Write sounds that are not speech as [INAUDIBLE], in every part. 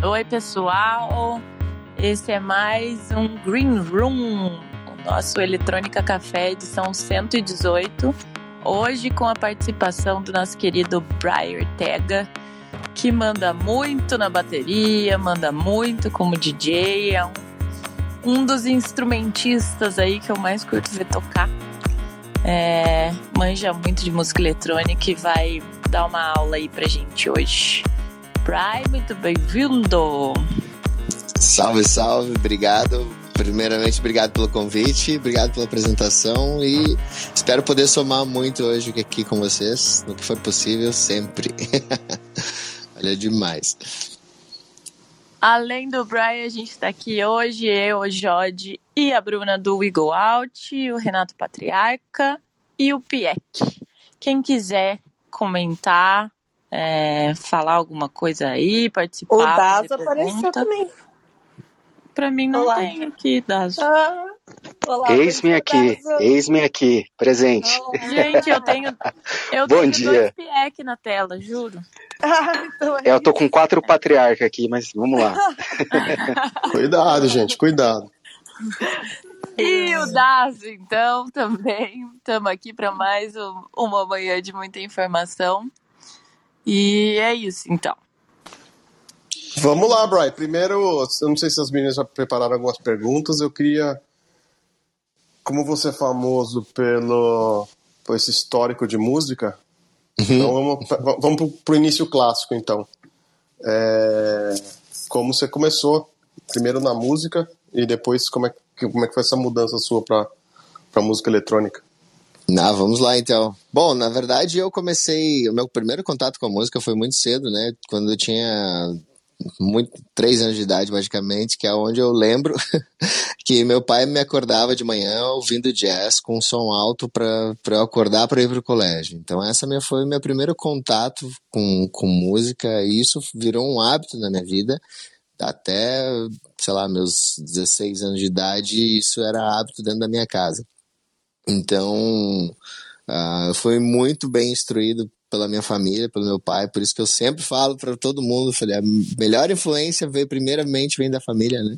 Oi, pessoal. Esse é mais um Green Room, o nosso Eletrônica Café, edição 118. Hoje com a participação do nosso querido Brian Ortega, que manda muito na bateria, manda muito como DJ, é um, um dos instrumentistas aí que eu mais curto ver tocar. É, manja muito de música eletrônica e vai dar uma aula aí pra gente hoje. Brian, muito bem-vindo! Salve, salve, obrigado. Primeiramente, obrigado pelo convite, obrigado pela apresentação e espero poder somar muito hoje aqui com vocês, no que for possível, sempre. [LAUGHS] Olha demais. Além do Brian, a gente está aqui hoje, eu, o Jode e a Bruna do We Go Out, o Renato Patriarca e o Pieck. Quem quiser comentar, é, falar alguma coisa aí, participar. O Dazo apareceu também. Pra mim não Olá. tem aqui, Dazo. Ah, Eis-me aqui, eis-me aqui, presente. Olá. Gente, eu tenho, eu Bom tenho dia. dois Pieck na tela, juro. Ah, então é Eu tô com quatro patriarcas aqui, mas vamos lá. [LAUGHS] Cuidado, gente, cuidado. E o Dazo, então, também. Estamos aqui para mais um- uma manhã de muita informação. E é isso, então. Vamos lá, Brian. Primeiro, eu não sei se as meninas já prepararam algumas perguntas. Eu queria. Como você é famoso pelo por esse histórico de música, então vamos, vamos pro, pro início clássico, então. É, como você começou, primeiro na música e depois como é que, como é que foi essa mudança sua para para música eletrônica? Ah, vamos lá então. Bom, na verdade eu comecei, o meu primeiro contato com a música foi muito cedo, né? Quando eu tinha muito, três anos de idade, basicamente, que é onde eu lembro [LAUGHS] que meu pai me acordava de manhã ouvindo jazz com som alto para eu acordar para ir pro colégio. Então essa minha, foi o meu primeiro contato com, com música e isso virou um hábito na minha vida. Até, sei lá, meus 16 anos de idade, isso era hábito dentro da minha casa. Então, ah, eu fui muito bem instruído pela minha família, pelo meu pai, por isso que eu sempre falo para todo mundo, falei, a melhor influência veio primeiramente vem da família, né?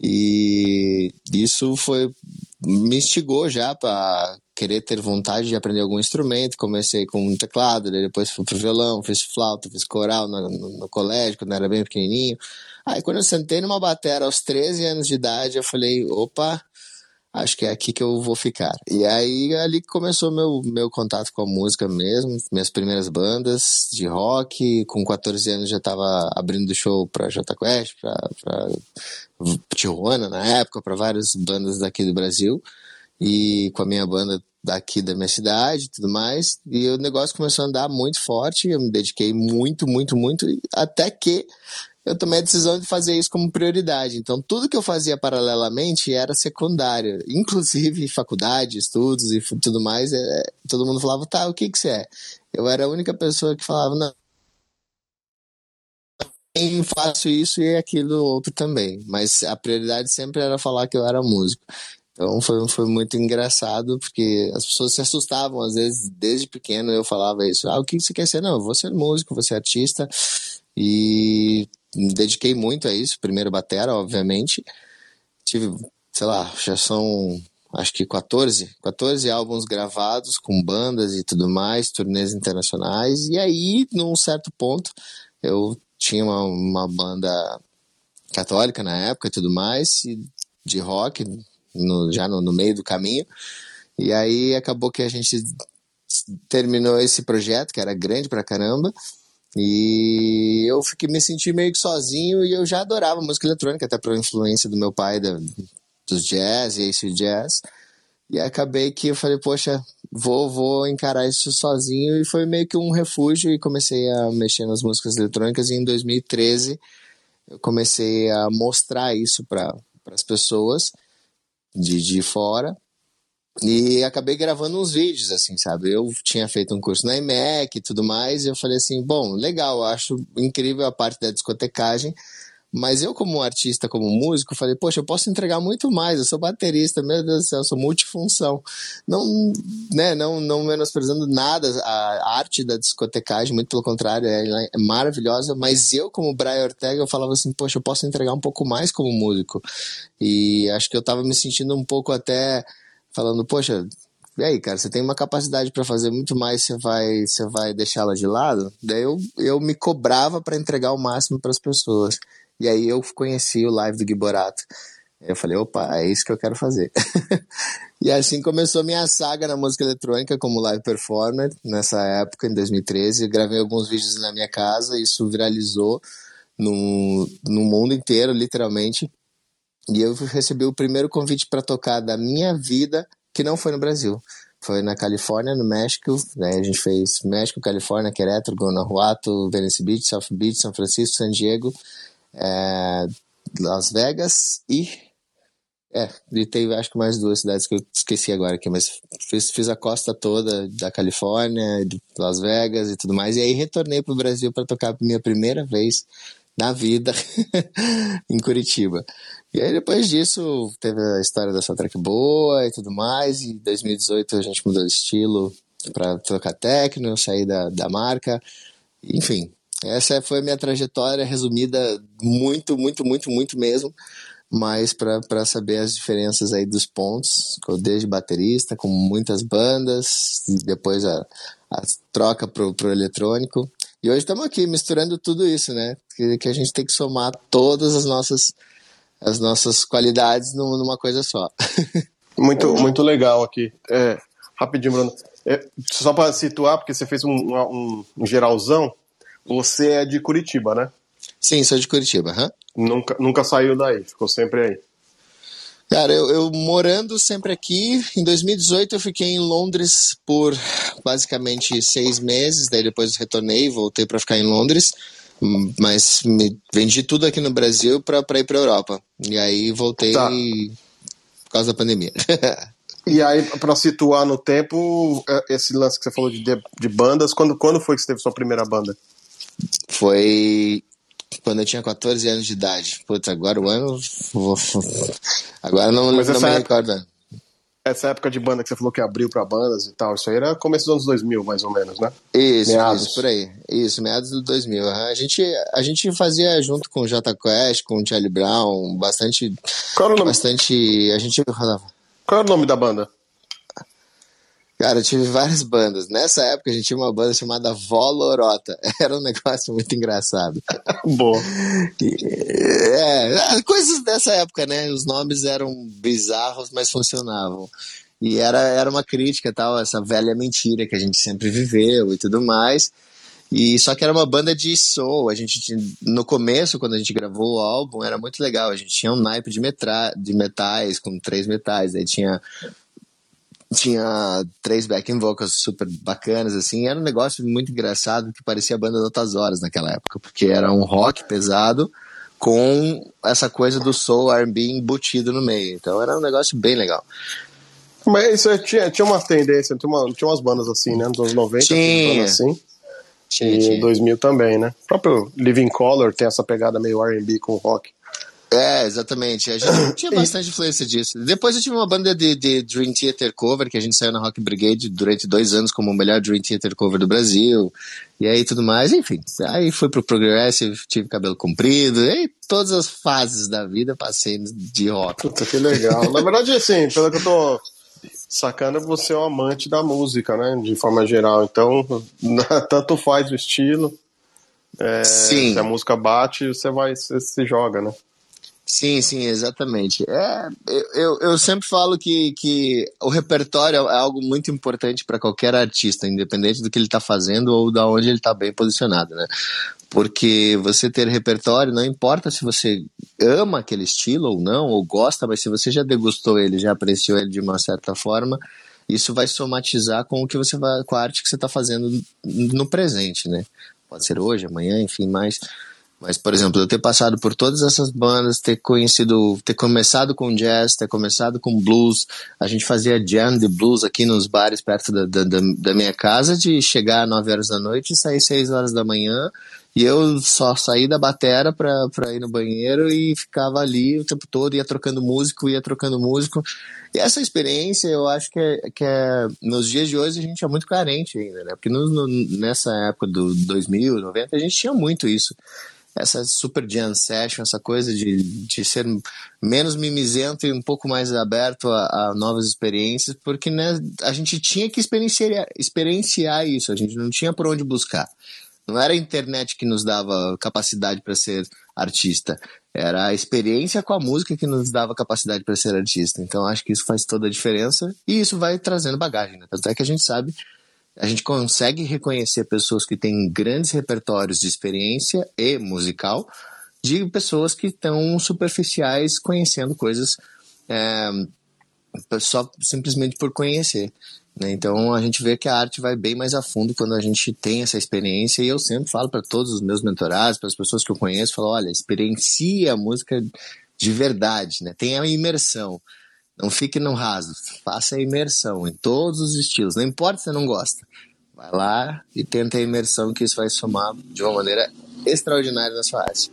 E isso foi me instigou já para querer ter vontade de aprender algum instrumento. Comecei com um teclado, depois fui pro violão, fiz flauta, fiz coral no, no, no colégio quando era bem pequenininho. Aí quando eu sentei numa batera aos 13 anos de idade, eu falei, opa, acho que é aqui que eu vou ficar. E aí ali começou meu meu contato com a música mesmo, minhas primeiras bandas de rock, com 14 anos já estava abrindo show para Jota Quest, para Tijuana na época, para várias bandas daqui do Brasil e com a minha banda daqui da minha cidade e tudo mais. E o negócio começou a andar muito forte, eu me dediquei muito, muito, muito, até que eu tomei a decisão de fazer isso como prioridade. Então, tudo que eu fazia paralelamente era secundário, inclusive [LAUGHS] faculdade, estudos e tudo mais. É, todo mundo falava, tá, o que que você é? Eu era a única pessoa que falava, não, eu faço isso e aquilo outro também. Mas a prioridade sempre era falar que eu era músico. Então foi, foi muito engraçado, porque as pessoas se assustavam, às vezes, desde pequeno eu falava isso. Ah, o que você quer ser? Não, eu vou ser músico, vou ser artista. E me dediquei muito a isso. Primeiro batera, obviamente. Tive, sei lá, já são acho que 14, 14 álbuns gravados com bandas e tudo mais, turnês internacionais. E aí, num certo ponto, eu tinha uma, uma banda católica na época e tudo mais, e de rock, no, já no, no meio do caminho. E aí acabou que a gente terminou esse projeto, que era grande pra caramba, e eu fiquei, me senti meio que sozinho e eu já adorava música eletrônica, até pela influência do meu pai da, dos jazz e esse jazz. E acabei que eu falei, poxa, vou, vou encarar isso sozinho. E foi meio que um refúgio e comecei a mexer nas músicas eletrônicas. E em 2013 eu comecei a mostrar isso para as pessoas de, de fora e acabei gravando uns vídeos, assim, sabe? Eu tinha feito um curso na IMEC e tudo mais, e eu falei assim, bom, legal, acho incrível a parte da discotecagem, Mas eu, como artista, como músico, falei, poxa, eu posso entregar muito mais, eu sou baterista, meu Deus do céu, eu sou multifunção. Não, né, não, não menosprezando nada a arte da discotecagem, muito pelo contrário, é, é maravilhosa, mas eu, como Brian Ortega, eu falava assim, poxa, eu posso entregar um pouco mais como músico. E acho que eu tava me sentindo um pouco até falando, poxa, e aí, cara, você tem uma capacidade para fazer muito mais, você vai, você vai deixá-la de lado? Daí eu, eu me cobrava para entregar o máximo para as pessoas. E aí eu conheci o live do Giborato. Eu falei, opa, é isso que eu quero fazer. [LAUGHS] e assim começou minha saga na música eletrônica como live performer, nessa época, em 2013. Eu gravei alguns vídeos na minha casa, isso viralizou no, no mundo inteiro, literalmente. E eu recebi o primeiro convite para tocar da minha vida que não foi no Brasil. Foi na Califórnia, no México. Né? A gente fez México, Califórnia, Querétaro, Guanajuato, Venice Beach, South Beach, São Francisco, San Diego, é, Las Vegas e. É, e teve acho que mais duas cidades que eu esqueci agora aqui, mas fiz, fiz a costa toda da Califórnia, de Las Vegas e tudo mais. E aí retornei para o Brasil para tocar minha primeira vez na vida [LAUGHS] em Curitiba. E aí depois disso teve a história da sua track boa e tudo mais. E em 2018 a gente mudou de estilo para trocar técnico, sair da, da marca. Enfim, essa foi a minha trajetória resumida muito, muito, muito, muito mesmo. Mas para saber as diferenças aí dos pontos, desde baterista, com muitas bandas, depois a, a troca pro, pro eletrônico. E hoje estamos aqui misturando tudo isso, né? Que, que a gente tem que somar todas as nossas, as nossas qualidades numa coisa só. [LAUGHS] muito, muito legal aqui. É, rapidinho, Bruno. É, só para situar, porque você fez um, um, um, geralzão, você é de Curitiba, né? Sim, sou de Curitiba. Uhum. Nunca, nunca saiu daí, ficou sempre aí. Cara, eu, eu, morando sempre aqui, em 2018 eu fiquei em Londres por basicamente seis meses, daí depois retornei, voltei para ficar em Londres, mas me vendi tudo aqui no Brasil para ir para Europa. E aí voltei tá. por causa da pandemia. [LAUGHS] e aí, para situar no tempo, é, esse lance que você falou de, de bandas, quando, quando foi que você teve sua primeira banda? Foi quando eu tinha 14 anos de idade. Putz, agora o ano. Agora não, Mas não me época, recordo. Essa época de banda que você falou que abriu para bandas e tal, isso aí era começo dos anos 2000, mais ou menos, né? Isso, meados. isso, por aí. Isso, meados do 2000. A gente, a gente fazia junto com o J Quest, com o Charlie Brown, bastante. Qual era o nome? Bastante. A gente. Qual era o nome da banda? Cara, eu tive várias bandas. Nessa época a gente tinha uma banda chamada Volorota. [LAUGHS] Era um negócio muito engraçado. Boa. É, coisas dessa época, né? Os nomes eram bizarros, mas funcionavam. E era, era uma crítica, tal, essa velha mentira que a gente sempre viveu e tudo mais. E só que era uma banda de soul. A gente tinha, no começo, quando a gente gravou o álbum, era muito legal. A gente tinha um naipe de, metra, de metais, com três metais. Aí tinha tinha três backing vocals super bacanas, assim, era um negócio muito engraçado que parecia a banda de outras horas naquela época, porque era um rock pesado com essa coisa do soul R&B embutido no meio, então era um negócio bem legal. Mas isso tinha, tinha uma tendência, tinha, uma, tinha umas bandas assim, né, nos anos 90, tinha. assim, tinha, e tinha. 2000 também, né, o próprio Living Color tem essa pegada meio R&B com rock. É, exatamente. A gente tinha [COUGHS] bastante influência disso. Depois eu tive uma banda de, de, Dream Theater cover, que a gente saiu na Rock Brigade durante dois anos como o melhor Dream Theater cover do Brasil. E aí tudo mais, enfim. Aí fui pro Progressive, tive cabelo comprido, e aí todas as fases da vida passei de rock. Puta, que legal. na verdade, assim, pelo que eu tô sacando, você é um amante da música, né? De forma geral. Então, [LAUGHS] tanto faz o estilo. É, Sim. Se a música bate, você vai, você se joga, né? Sim, sim, exatamente. É, eu, eu sempre falo que, que o repertório é algo muito importante para qualquer artista, independente do que ele está fazendo ou da onde ele está bem posicionado, né? Porque você ter repertório, não importa se você ama aquele estilo ou não, ou gosta, mas se você já degustou ele, já apreciou ele de uma certa forma, isso vai somatizar com o que você vai, com a arte que você está fazendo no presente, né? Pode ser hoje, amanhã, enfim, mas mas, por exemplo, eu ter passado por todas essas bandas, ter conhecido, ter começado com jazz, ter começado com blues, a gente fazia jam de blues aqui nos bares perto da, da, da minha casa, de chegar às 9 horas da noite e sair 6 horas da manhã E eu só saí da batera pra, pra ir no banheiro e ficava ali o tempo todo, ia trocando músico, ia trocando músico. E essa experiência, eu acho que é, que é nos dias de hoje a gente é muito carente ainda, né? Porque no, no, nessa época do 2000, 90, a gente tinha muito isso essa super jam session, essa coisa de, de ser menos mimizento e um pouco mais aberto a, a novas experiências, porque né, a gente tinha que experienciar, experienciar isso, a gente não tinha por onde buscar. Não era a internet que nos dava capacidade para ser artista, era a experiência com a música que nos dava capacidade para ser artista. Então acho que isso faz toda a diferença e isso vai trazendo bagagem. Né? Tanto é que a gente sabe a gente consegue reconhecer pessoas que têm grandes repertórios de experiência e musical de pessoas que estão superficiais conhecendo coisas é, só simplesmente por conhecer. Né? Então a gente vê que a arte vai bem mais a fundo quando a gente tem essa experiência e eu sempre falo para todos os meus mentorados, para as pessoas que eu conheço, falo, olha, experiencie a música de verdade, né? tenha a imersão. Não fique no raso, faça a imersão em todos os estilos, não importa se você não gosta. Vai lá e tenta a imersão que isso vai somar de uma maneira extraordinária na sua arte.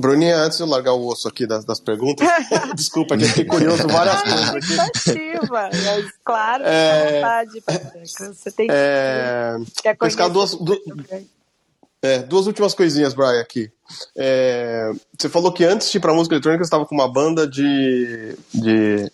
Bruninha, antes de eu largar o osso aqui das, das perguntas, [LAUGHS] desculpa, que eu fiquei curioso [LAUGHS] várias coisas aqui. Ativa, mas claro, é... vontade, Você tem que, é... Quer pescar duas, du... é, duas últimas coisinhas, Brian, aqui. É... Você falou que antes de ir pra música eletrônica você estava com uma banda de, de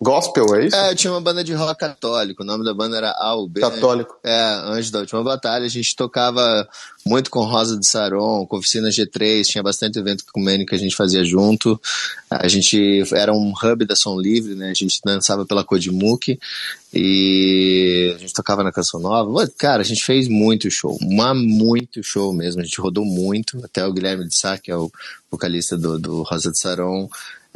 Gospel, é isso? É, eu tinha uma banda de rock católico, o nome da banda era AUB. Católico. É, antes da última batalha, a gente tocava muito com Rosa de Saron, com Oficina G3, tinha bastante evento ecumênico que a gente fazia junto. A gente era um hub da Som Livre, né? A gente dançava pela Codimuk e a gente tocava na Canção Nova. Cara, a gente fez muito show, uma, muito show mesmo. A gente rodou muito, até o Guilherme de Sá, que é o vocalista do, do Rosa de Saron,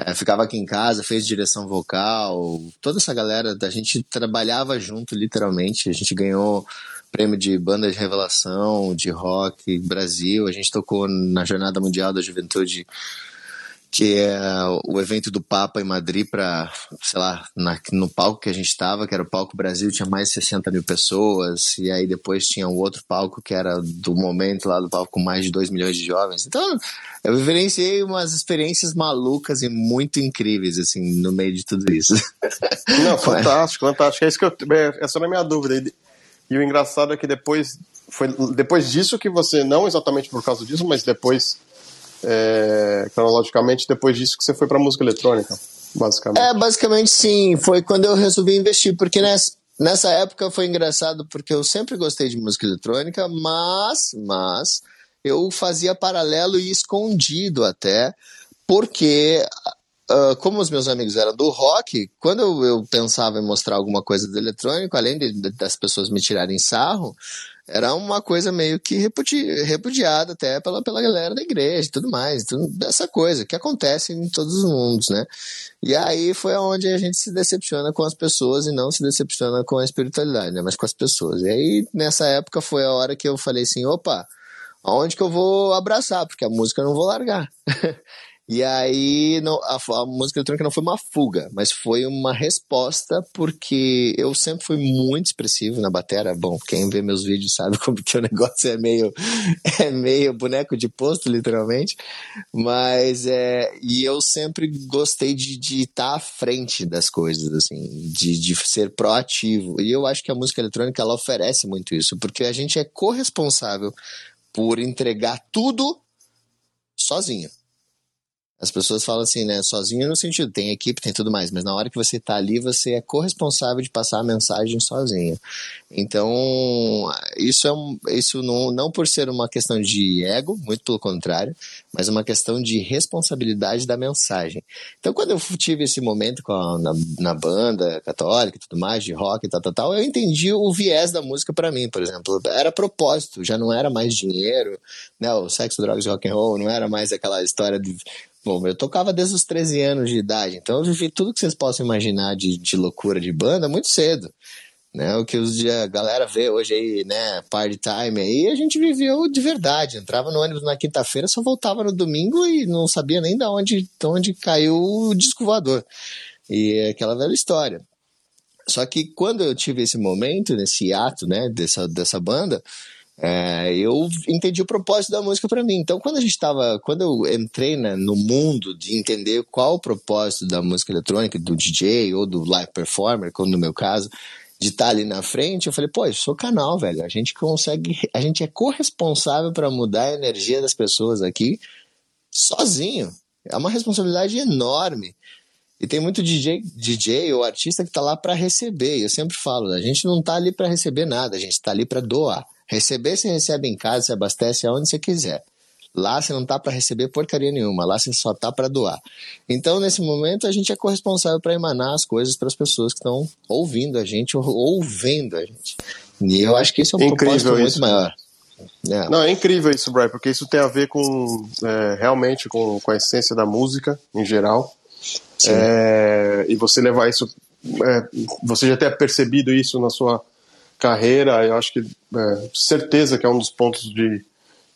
é, ficava aqui em casa, fez direção vocal, toda essa galera, a gente trabalhava junto, literalmente. A gente ganhou prêmio de banda de revelação, de rock Brasil. A gente tocou na Jornada Mundial da Juventude que é o evento do Papa em Madrid para, sei lá, na, no palco que a gente estava, que era o palco Brasil, tinha mais de 60 mil pessoas, e aí depois tinha um outro palco que era do momento lá do palco com mais de 2 milhões de jovens. Então, eu vivenciei umas experiências malucas e muito incríveis, assim, no meio de tudo isso. [LAUGHS] Não, fantástico, fantástico. É isso que eu, é, essa era a minha dúvida. E o engraçado é que depois, foi depois disso que você, não exatamente por causa disso, mas depois é, cronologicamente depois disso que você foi para música eletrônica, basicamente. É, basicamente sim. Foi quando eu resolvi investir, porque nessa, nessa época foi engraçado porque eu sempre gostei de música eletrônica, mas, mas eu fazia paralelo e escondido até, porque Uh, como os meus amigos eram do rock, quando eu, eu, pensava em mostrar alguma coisa do eletrônico, além de, de, das pessoas me tirarem sarro, era uma coisa meio que repudi repudiada até pela, pela galera da igreja e tudo mais, tudo, essa coisa que acontece em todos os mundos, né? E aí foi onde a gente se decepciona com as pessoas e não se decepciona com a espiritualidade, né? Mas com as pessoas. E aí, nessa época, foi a hora que eu falei assim, opa, aonde que eu vou abraçar? Porque a música eu não vou largar. [LAUGHS] E aí não, a, a, música eletrônica não foi uma fuga, mas foi uma resposta porque eu sempre fui muito expressivo na bateria. Bom, quem vê meus vídeos sabe [LAUGHS] como que o negócio é meio é meio boneco de posto, literalmente. Mas é e eu sempre gostei de estar tá à frente das coisas, assim, de, de ser proativo. E eu acho que a música eletrônica ela oferece muito isso, porque a gente é corresponsável por entregar tudo sozinho. As pessoas falam assim, né? Sozinho no sentido, tem equipe, tem tudo mais, mas na hora que você está ali, você é corresponsável de passar a mensagem sozinho. Então, isso é um, isso não, não por ser uma questão de ego, muito pelo contrário, mas uma questão de responsabilidade da mensagem. Então, quando eu tive esse momento a, na, na banda católica e tudo mais, de rock e tal, tal, tal, eu entendi o viés da música para mim, por exemplo. Era propósito, já não era mais dinheiro, né? O sexo, drogas e rock and roll, não era mais aquela história de Bom, eu tocava desde os 13 anos de idade, então eu vivi tudo que vocês possam imaginar de, de loucura de banda muito cedo. Né, o que os, a galera vê hoje aí, né, party time aí, a gente viveu de verdade. Entrava no ônibus na quinta-feira, só voltava no domingo e não sabia nem de onde, de onde caiu o disco voador. E é aquela velha história. Só que quando eu tive esse momento, nesse ato, né, dessa, dessa banda, é, eu entendi o propósito da música para mim. Então, quando a gente estava, quando eu entrei né, no mundo de entender qual o propósito da música eletrônica, do DJ ou do live performer, como no meu caso, de estar tá ali na frente, eu falei, pô, eu sou canal, velho. A gente consegue, a gente é corresponsável para mudar a energia das pessoas aqui sozinho. É uma responsabilidade enorme. E tem muito DJ, DJ ou artista que está lá para receber. Eu sempre falo, a gente não está ali para receber nada, a gente está ali para doar. Receber você recebe em casa, você abastece aonde você quiser. Lá você não tá para receber porcaria nenhuma, lá você só tá para doar. Então, nesse momento, a gente é corresponsável para emanar as coisas para as pessoas que estão ouvindo a gente ou ouvendo a gente. E eu acho que esse é um incrível propósito isso. muito maior. É. Não, é incrível isso, Brian, porque isso tem a ver com é, realmente com, com a essência da música em geral. É, e você levar isso, é, você já ter percebido isso na sua carreira, eu acho que é, certeza que é um dos pontos de,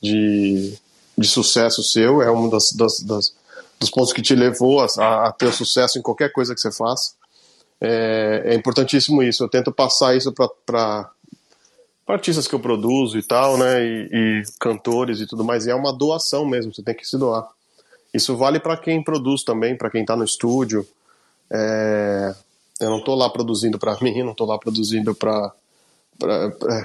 de, de sucesso seu, é um das, das, das, dos pontos que te levou a, a, ter sucesso em qualquer coisa que você faça. É, é importantíssimo isso. Eu tento passar isso para artistas que eu produzo e tal, né, e, e, cantores e tudo mais. E é uma doação mesmo. Você tem que se doar. Isso vale para quem produz também, para quem está no estúdio. É, eu não estou lá produzindo para [LAUGHS] mim, não estou lá produzindo para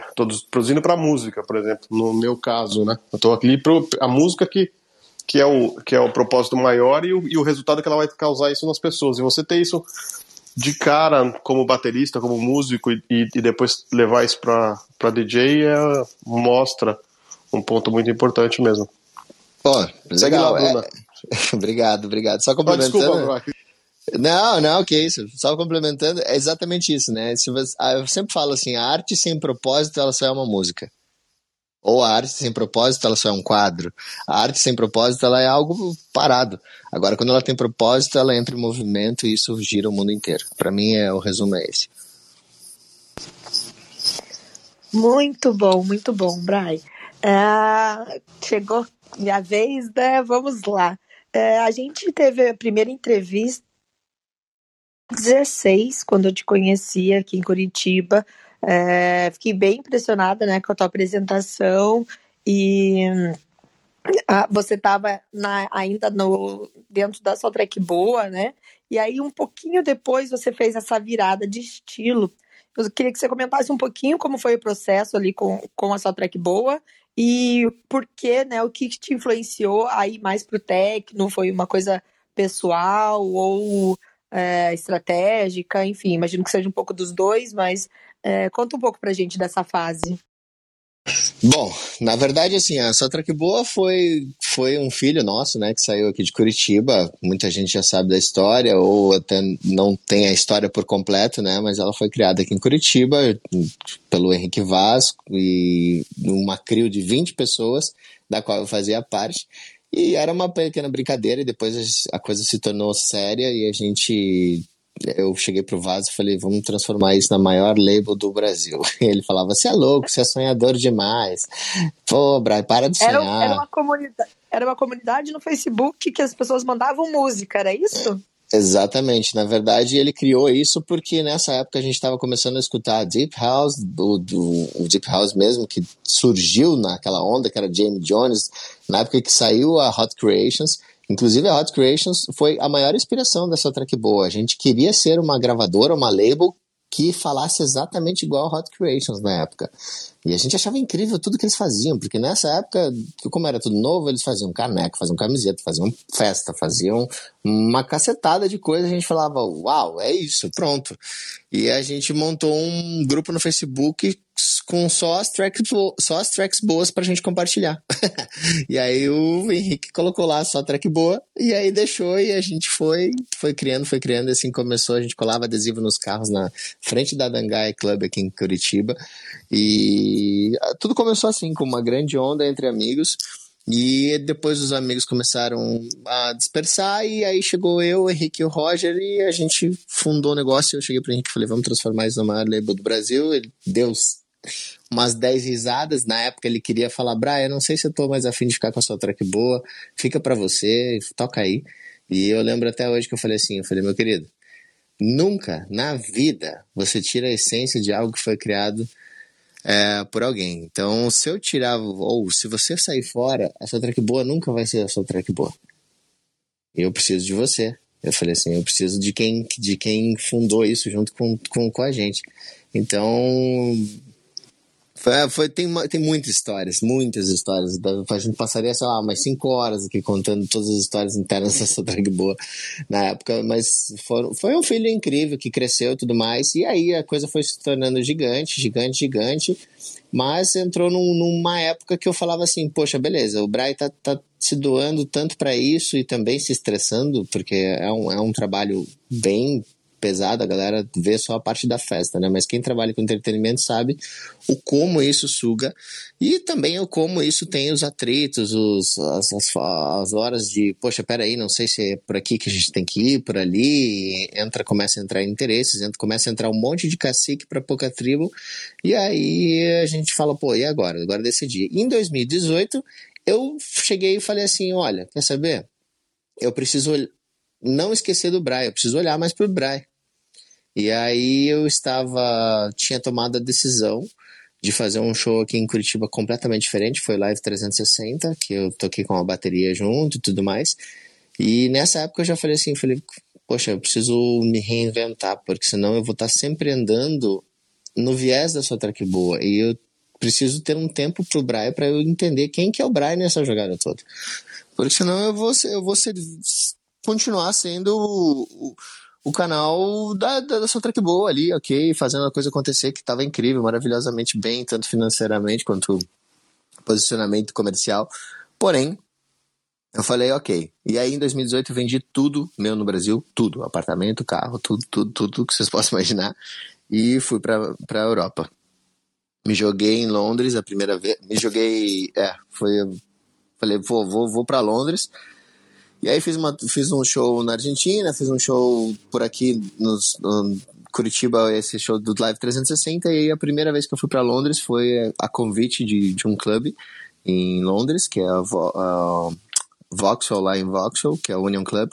Estou produzindo para música, por exemplo, no meu caso, né? Eu estou aqui para a música que, que, é o, que é o propósito maior e o, e o resultado que ela vai causar isso nas pessoas. E você ter isso de cara como baterista, como músico e, e depois levar isso para DJ é, mostra um ponto muito importante mesmo. Pô, legal. Lá, é... [LAUGHS] obrigado, obrigado. Só complementando. Oh, desculpa, não, não, que isso. Só complementando, é exatamente isso, né? Se você, ah, eu sempre falo assim, a arte sem propósito, ela só é uma música. Ou a arte sem propósito, ela só é um quadro. A arte sem propósito, ela é algo parado. Agora, quando ela tem propósito, ela entra em movimento e isso gira o mundo inteiro. Para mim, é, o resumo é esse. Muito bom, muito bom, Brian. É, chegou minha vez, né? Vamos lá. É, a gente teve a primeira entrevista 16, quando eu te conheci aqui em Curitiba. É, fiquei bem impressionada né, com a tua apresentação e ah, você estava ainda no, dentro da sua track boa, né? E aí, um pouquinho depois, você fez essa virada de estilo. Eu queria que você comentasse um pouquinho como foi o processo ali com, com a sua track boa e por que, né? O que te influenciou a ir mais pro techno? Foi uma coisa pessoal ou é, estratégica, enfim, imagino que seja um pouco dos dois, mas é, conta um pouco pra gente dessa fase. Bom, na verdade, assim, a Sotrack Boa foi, foi um filho nosso, né, que saiu aqui de Curitiba. Muita gente já sabe da história, ou até não tem a história por completo, né, mas ela foi criada aqui em Curitiba pelo Henrique Vasco e uma crio de 20 pessoas, da qual eu fazia parte. E era uma pequena brincadeira, e depois a coisa se tornou séria e a gente. Eu cheguei pro Vaso e falei, vamos transformar isso na maior label do Brasil. E [LAUGHS] ele falava, você é louco, você é sonhador demais. Pô, Brian, para de sonhar. Era, era, uma comunidade, era uma comunidade no Facebook que as pessoas mandavam música, era isso? Exatamente. Na verdade, ele criou isso porque nessa época a gente estava começando a escutar Deep House, do, do, o Deep House mesmo, que surgiu naquela onda, que era Jamie Jones, na época que saiu a Hot Creations. Inclusive, a Hot Creations foi a maior inspiração dessa track boa. A gente queria ser uma gravadora, uma label que falasse exatamente igual a Hot Creations na época. E a gente achava incrível tudo que eles faziam, porque nessa época, como era tudo novo, eles faziam caneco, faziam camiseta, faziam festa, faziam uma cacetada de coisa. A gente falava, uau, é isso, pronto. E a gente montou um grupo no Facebook com só as tracks, só as tracks boas pra gente compartilhar. [LAUGHS] e aí o Henrique colocou lá só track boa, e aí deixou e a gente foi, foi criando, foi criando, assim começou, a gente colava adesivo nos carros na frente da Dangai Club aqui em Curitiba, e tudo começou assim, com uma grande onda entre amigos, e depois os amigos começaram a dispersar, e aí chegou eu, o Henrique e o Roger, e a gente fundou o negócio. Eu cheguei pro Henrique e falei: vamos transformar isso na maior label do Brasil. Ele deu umas 10 risadas. Na época ele queria falar: Brian, não sei se eu tô mais afim de ficar com a sua track boa, fica para você, toca aí. E eu lembro até hoje que eu falei assim: eu falei, meu querido, nunca na vida você tira a essência de algo que foi criado é, por alguém. Então, se eu tirar, ou se você sair fora, a sua track boa nunca vai ser a sua track boa. Eu preciso de você. Eu falei assim, eu preciso de quem, de quem fundou isso junto com, com, com a gente. Então, foi, foi, tem, tem muitas histórias, muitas histórias. A gente passaria, sei lá, mais cinco horas aqui contando todas as histórias internas [LAUGHS] dessa drag boa na época, mas for, foi um filho incrível que cresceu e tudo mais. E aí a coisa foi se tornando gigante, gigante, gigante. Mas entrou num, numa época que eu falava assim: poxa, beleza, o Brian tá, tá se doando tanto para isso e também se estressando, porque é um, é um trabalho bem pesado, a galera vê só a parte da festa, né? Mas quem trabalha com entretenimento sabe o como isso suga e também o como isso tem os atritos, os, as, as, as horas de, poxa, peraí, não sei se é por aqui que a gente tem que ir, por ali, entra, começa a entrar interesses, entra, começa a entrar um monte de cacique para pouca tribo, e aí a gente fala, pô, e agora? Agora decidi. Em 2018, eu cheguei e falei assim, olha, quer saber? Eu preciso não esquecer do Bray, eu preciso olhar mais pro Bray. E aí eu estava, tinha tomado a decisão de fazer um show aqui em Curitiba completamente diferente, foi Live 360, que eu toquei com a bateria junto e tudo mais. E nessa época eu já falei assim, falei, poxa, eu preciso me reinventar, porque senão eu vou estar sempre andando no viés da sua track boa. E eu preciso ter um tempo pro Brian para eu entender quem que é o Brian nessa jogada toda. Porque senão eu vou ser, eu vou ser, continuar sendo o, o canal da, da, da sua track boa ali, ok, fazendo a coisa acontecer que estava incrível, maravilhosamente bem, tanto financeiramente quanto posicionamento comercial. Porém, eu falei, ok. E aí em 2018 eu vendi tudo meu no Brasil, tudo, apartamento, carro, tudo, tudo, tudo que vocês [LAUGHS] possam imaginar, e fui para para Europa. Me joguei em Londres a primeira vez, me joguei, é, foi falei, vou, vou, vou para Londres e aí fiz, uma, fiz um show na Argentina, fiz um show por aqui no Curitiba, esse show do Live 360. E aí a primeira vez que eu fui para Londres foi a convite de, de um clube em Londres, que é a, a Vauxhall, lá em Vauxhall, que é o Union Club.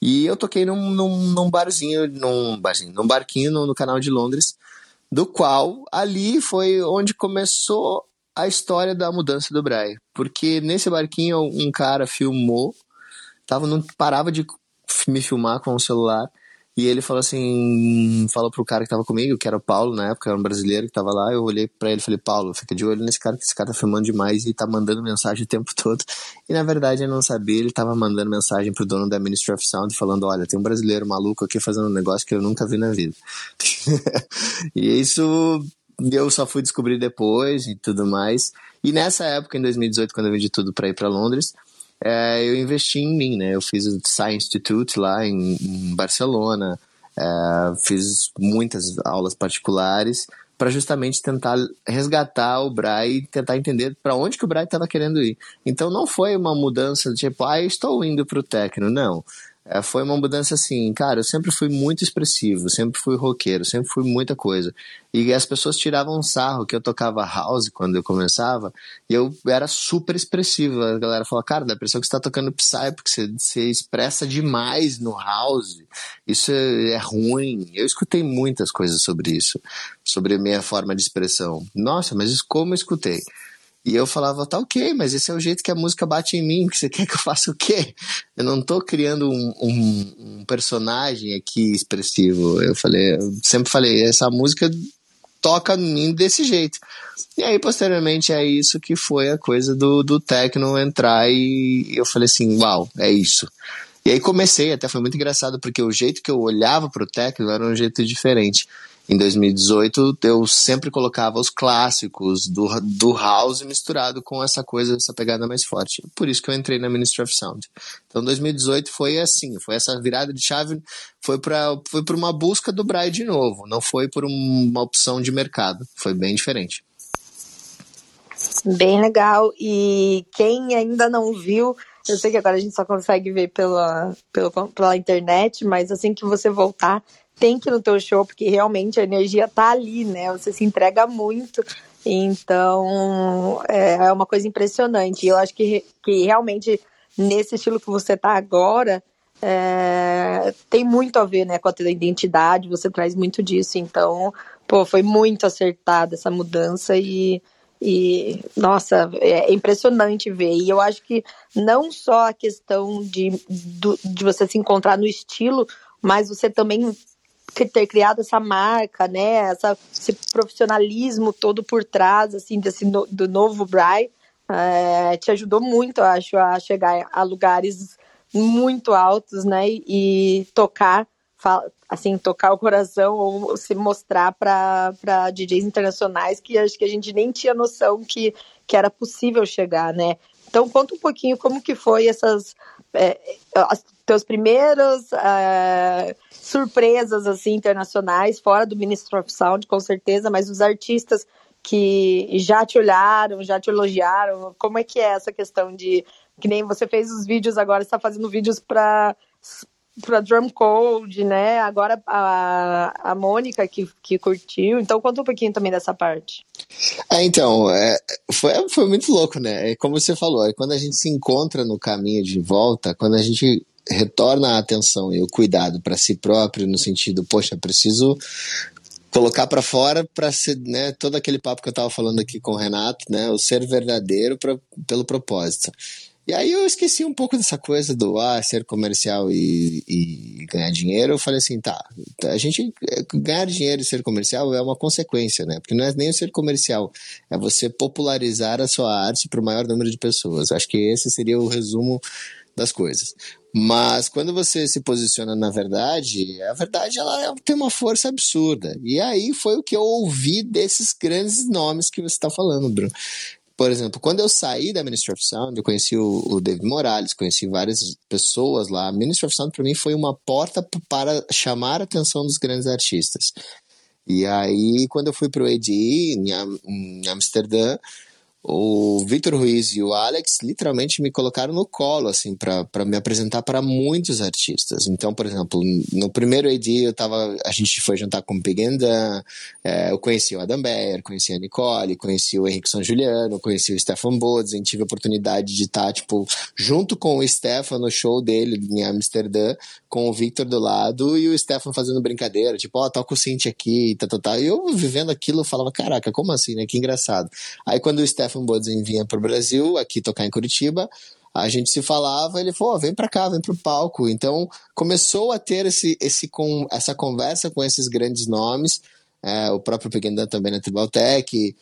E eu toquei num, num, num barzinho, num barzinho, num barquinho no, no canal de Londres, do qual ali foi onde começou a história da mudança do Brian. Porque nesse barquinho um cara filmou tava, não parava de me filmar com o celular. E ele falou assim, falou pro cara que tava comigo, que era o Paulo na época, era um brasileiro que tava lá, eu olhei para ele e falei, Paulo, fica de olho nesse cara, que esse cara tá filmando demais e tá mandando mensagem o tempo [LAUGHS] todo. E na verdade eu não sabia, ele tava mandando mensagem pro dono da Ministry of Sound, falando, olha, tem um brasileiro maluco aqui fazendo um negócio que eu nunca vi na vida. [LAUGHS] e isso eu só fui descobrir depois e tudo mais. E nessa época, em 2018, quando eu vendi tudo para ir para Londres, é, eu investi em mim, né? Eu fiz o Science Institute lá em, em Barcelona, é, fiz muitas aulas particulares para justamente tentar resgatar o Bray e tentar entender para onde que o Bray estava querendo ir. Então não foi uma mudança de tipo, ah, estou indo para o techno, não. É, foi uma mudança assim, cara, eu sempre fui muito expressivo, sempre fui roqueiro, sempre fui muita coisa. E as pessoas tiravam um sarro que eu tocava house quando eu começava, e eu era super expressivo. A galera falava, cara, dá a impressão que você tá tocando Psy, porque você, você expressa demais no house, isso é, é ruim. Eu escutei muitas coisas sobre isso, sobre a minha forma de expressão. Nossa, mas como eu escutei? E eu falava, tá ok, mas esse é o jeito que a música bate em mim, que você quer que eu faça o quê? Eu não tô criando um, um, um personagem aqui expressivo. Eu falei, eu sempre falei, essa música toca em mim desse jeito. E aí, posteriormente, é isso que foi a coisa do, do techno entrar e eu falei assim, uau, é isso. E aí comecei, até foi muito engraçado, porque o jeito que eu olhava pro techno era um jeito diferente em 2018 eu sempre colocava os clássicos do, do house misturado com essa coisa, essa pegada mais forte. Por isso que eu entrei na Ministry of Sound. Então 2018 foi assim, foi essa virada de chave, foi para foi uma busca do Braille de novo, não foi por uma opção de mercado, foi bem diferente. Bem legal. E quem ainda não viu, eu sei que agora a gente só consegue ver pela, pela, pela internet, mas assim que você voltar, tem que ir no teu show, porque realmente a energia tá ali, né? Você se entrega muito. Então, é, é uma coisa impressionante. Eu acho que, que realmente, nesse estilo que você tá agora, é, tem muito a ver né, com a tua identidade, você traz muito disso. Então, Pô, foi muito acertada essa mudança e, e nossa, é impressionante ver. E eu acho que não só a questão de, de você se encontrar no estilo, mas você também ter criado essa marca, né? Essa, esse profissionalismo todo por trás, assim, desse no, do novo Bry, é, te ajudou muito, eu acho, a chegar a lugares muito altos, né? E, e tocar, assim, tocar o coração ou se mostrar para DJs internacionais que acho que a gente nem tinha noção que, que era possível chegar, né? Então conta um pouquinho como que foi essas é, as teus primeiros é, surpresas assim internacionais fora do Ministry of Sound com certeza, mas os artistas que já te olharam, já te elogiaram, como é que é essa questão de que nem você fez os vídeos agora está fazendo vídeos para para Drum Code, né? Agora a, a Mônica que, que curtiu. Então conta um pouquinho também dessa parte. É, então, é, foi, foi muito louco, né? É como você falou, é quando a gente se encontra no caminho de volta, quando a gente retorna a atenção e o cuidado para si próprio, no sentido, poxa, preciso colocar para fora para ser, né, todo aquele papo que eu estava falando aqui com o Renato, né, o ser verdadeiro pra, pelo propósito. E aí eu esqueci um pouco dessa coisa do ah, ser comercial e, e, ganhar dinheiro. Eu falei assim, tá, a gente é, ganhar dinheiro e ser comercial é uma consequência, né? Porque não é nem o ser comercial, é você popularizar a sua arte para o maior número de pessoas. Acho que esse seria o resumo das coisas. Mas quando você se posiciona na verdade, a verdade ela é, tem uma força absurda. E aí foi o que eu ouvi desses grandes nomes que você está falando, Bruno. Por exemplo, quando eu saí da Ministry of Sound, eu conheci o, o David Morales, conheci várias pessoas lá. A Ministry of Sound para mim foi uma porta para chamar a atenção dos grandes artistas. E aí, quando eu fui para o ADE em, em Amsterdã, o Victor Ruiz e o Alex literalmente me colocaram no colo, assim, para me apresentar para muitos artistas. Então, por exemplo, no primeiro AD eu tava, a gente foi jantar com o Pigendan, é, eu conheci o Adam Beyer, conheci a Nicole, conheci o Henrique Juliano, conheci o Stefan Bodzin, tive a oportunidade de estar, tá, tipo, junto com o Stefan no show dele em Amsterdã, com o Victor do lado e o Stefan fazendo brincadeira, tipo, ó, oh, toca o synth aqui, tá, tá, tá. E eu vivendo aquilo, eu falava, caraca, como assim, né? Que engraçado. Aí quando o Stefan Stefan Bodzin vinha para o Brasil, aqui tocar em Curitiba, a gente se falava, ele falou, oh, vem para cá, vem para o palco. Então começou a ter esse, esse com, essa conversa com esses grandes nomes, é, o próprio Peguendan também na Tribaltec,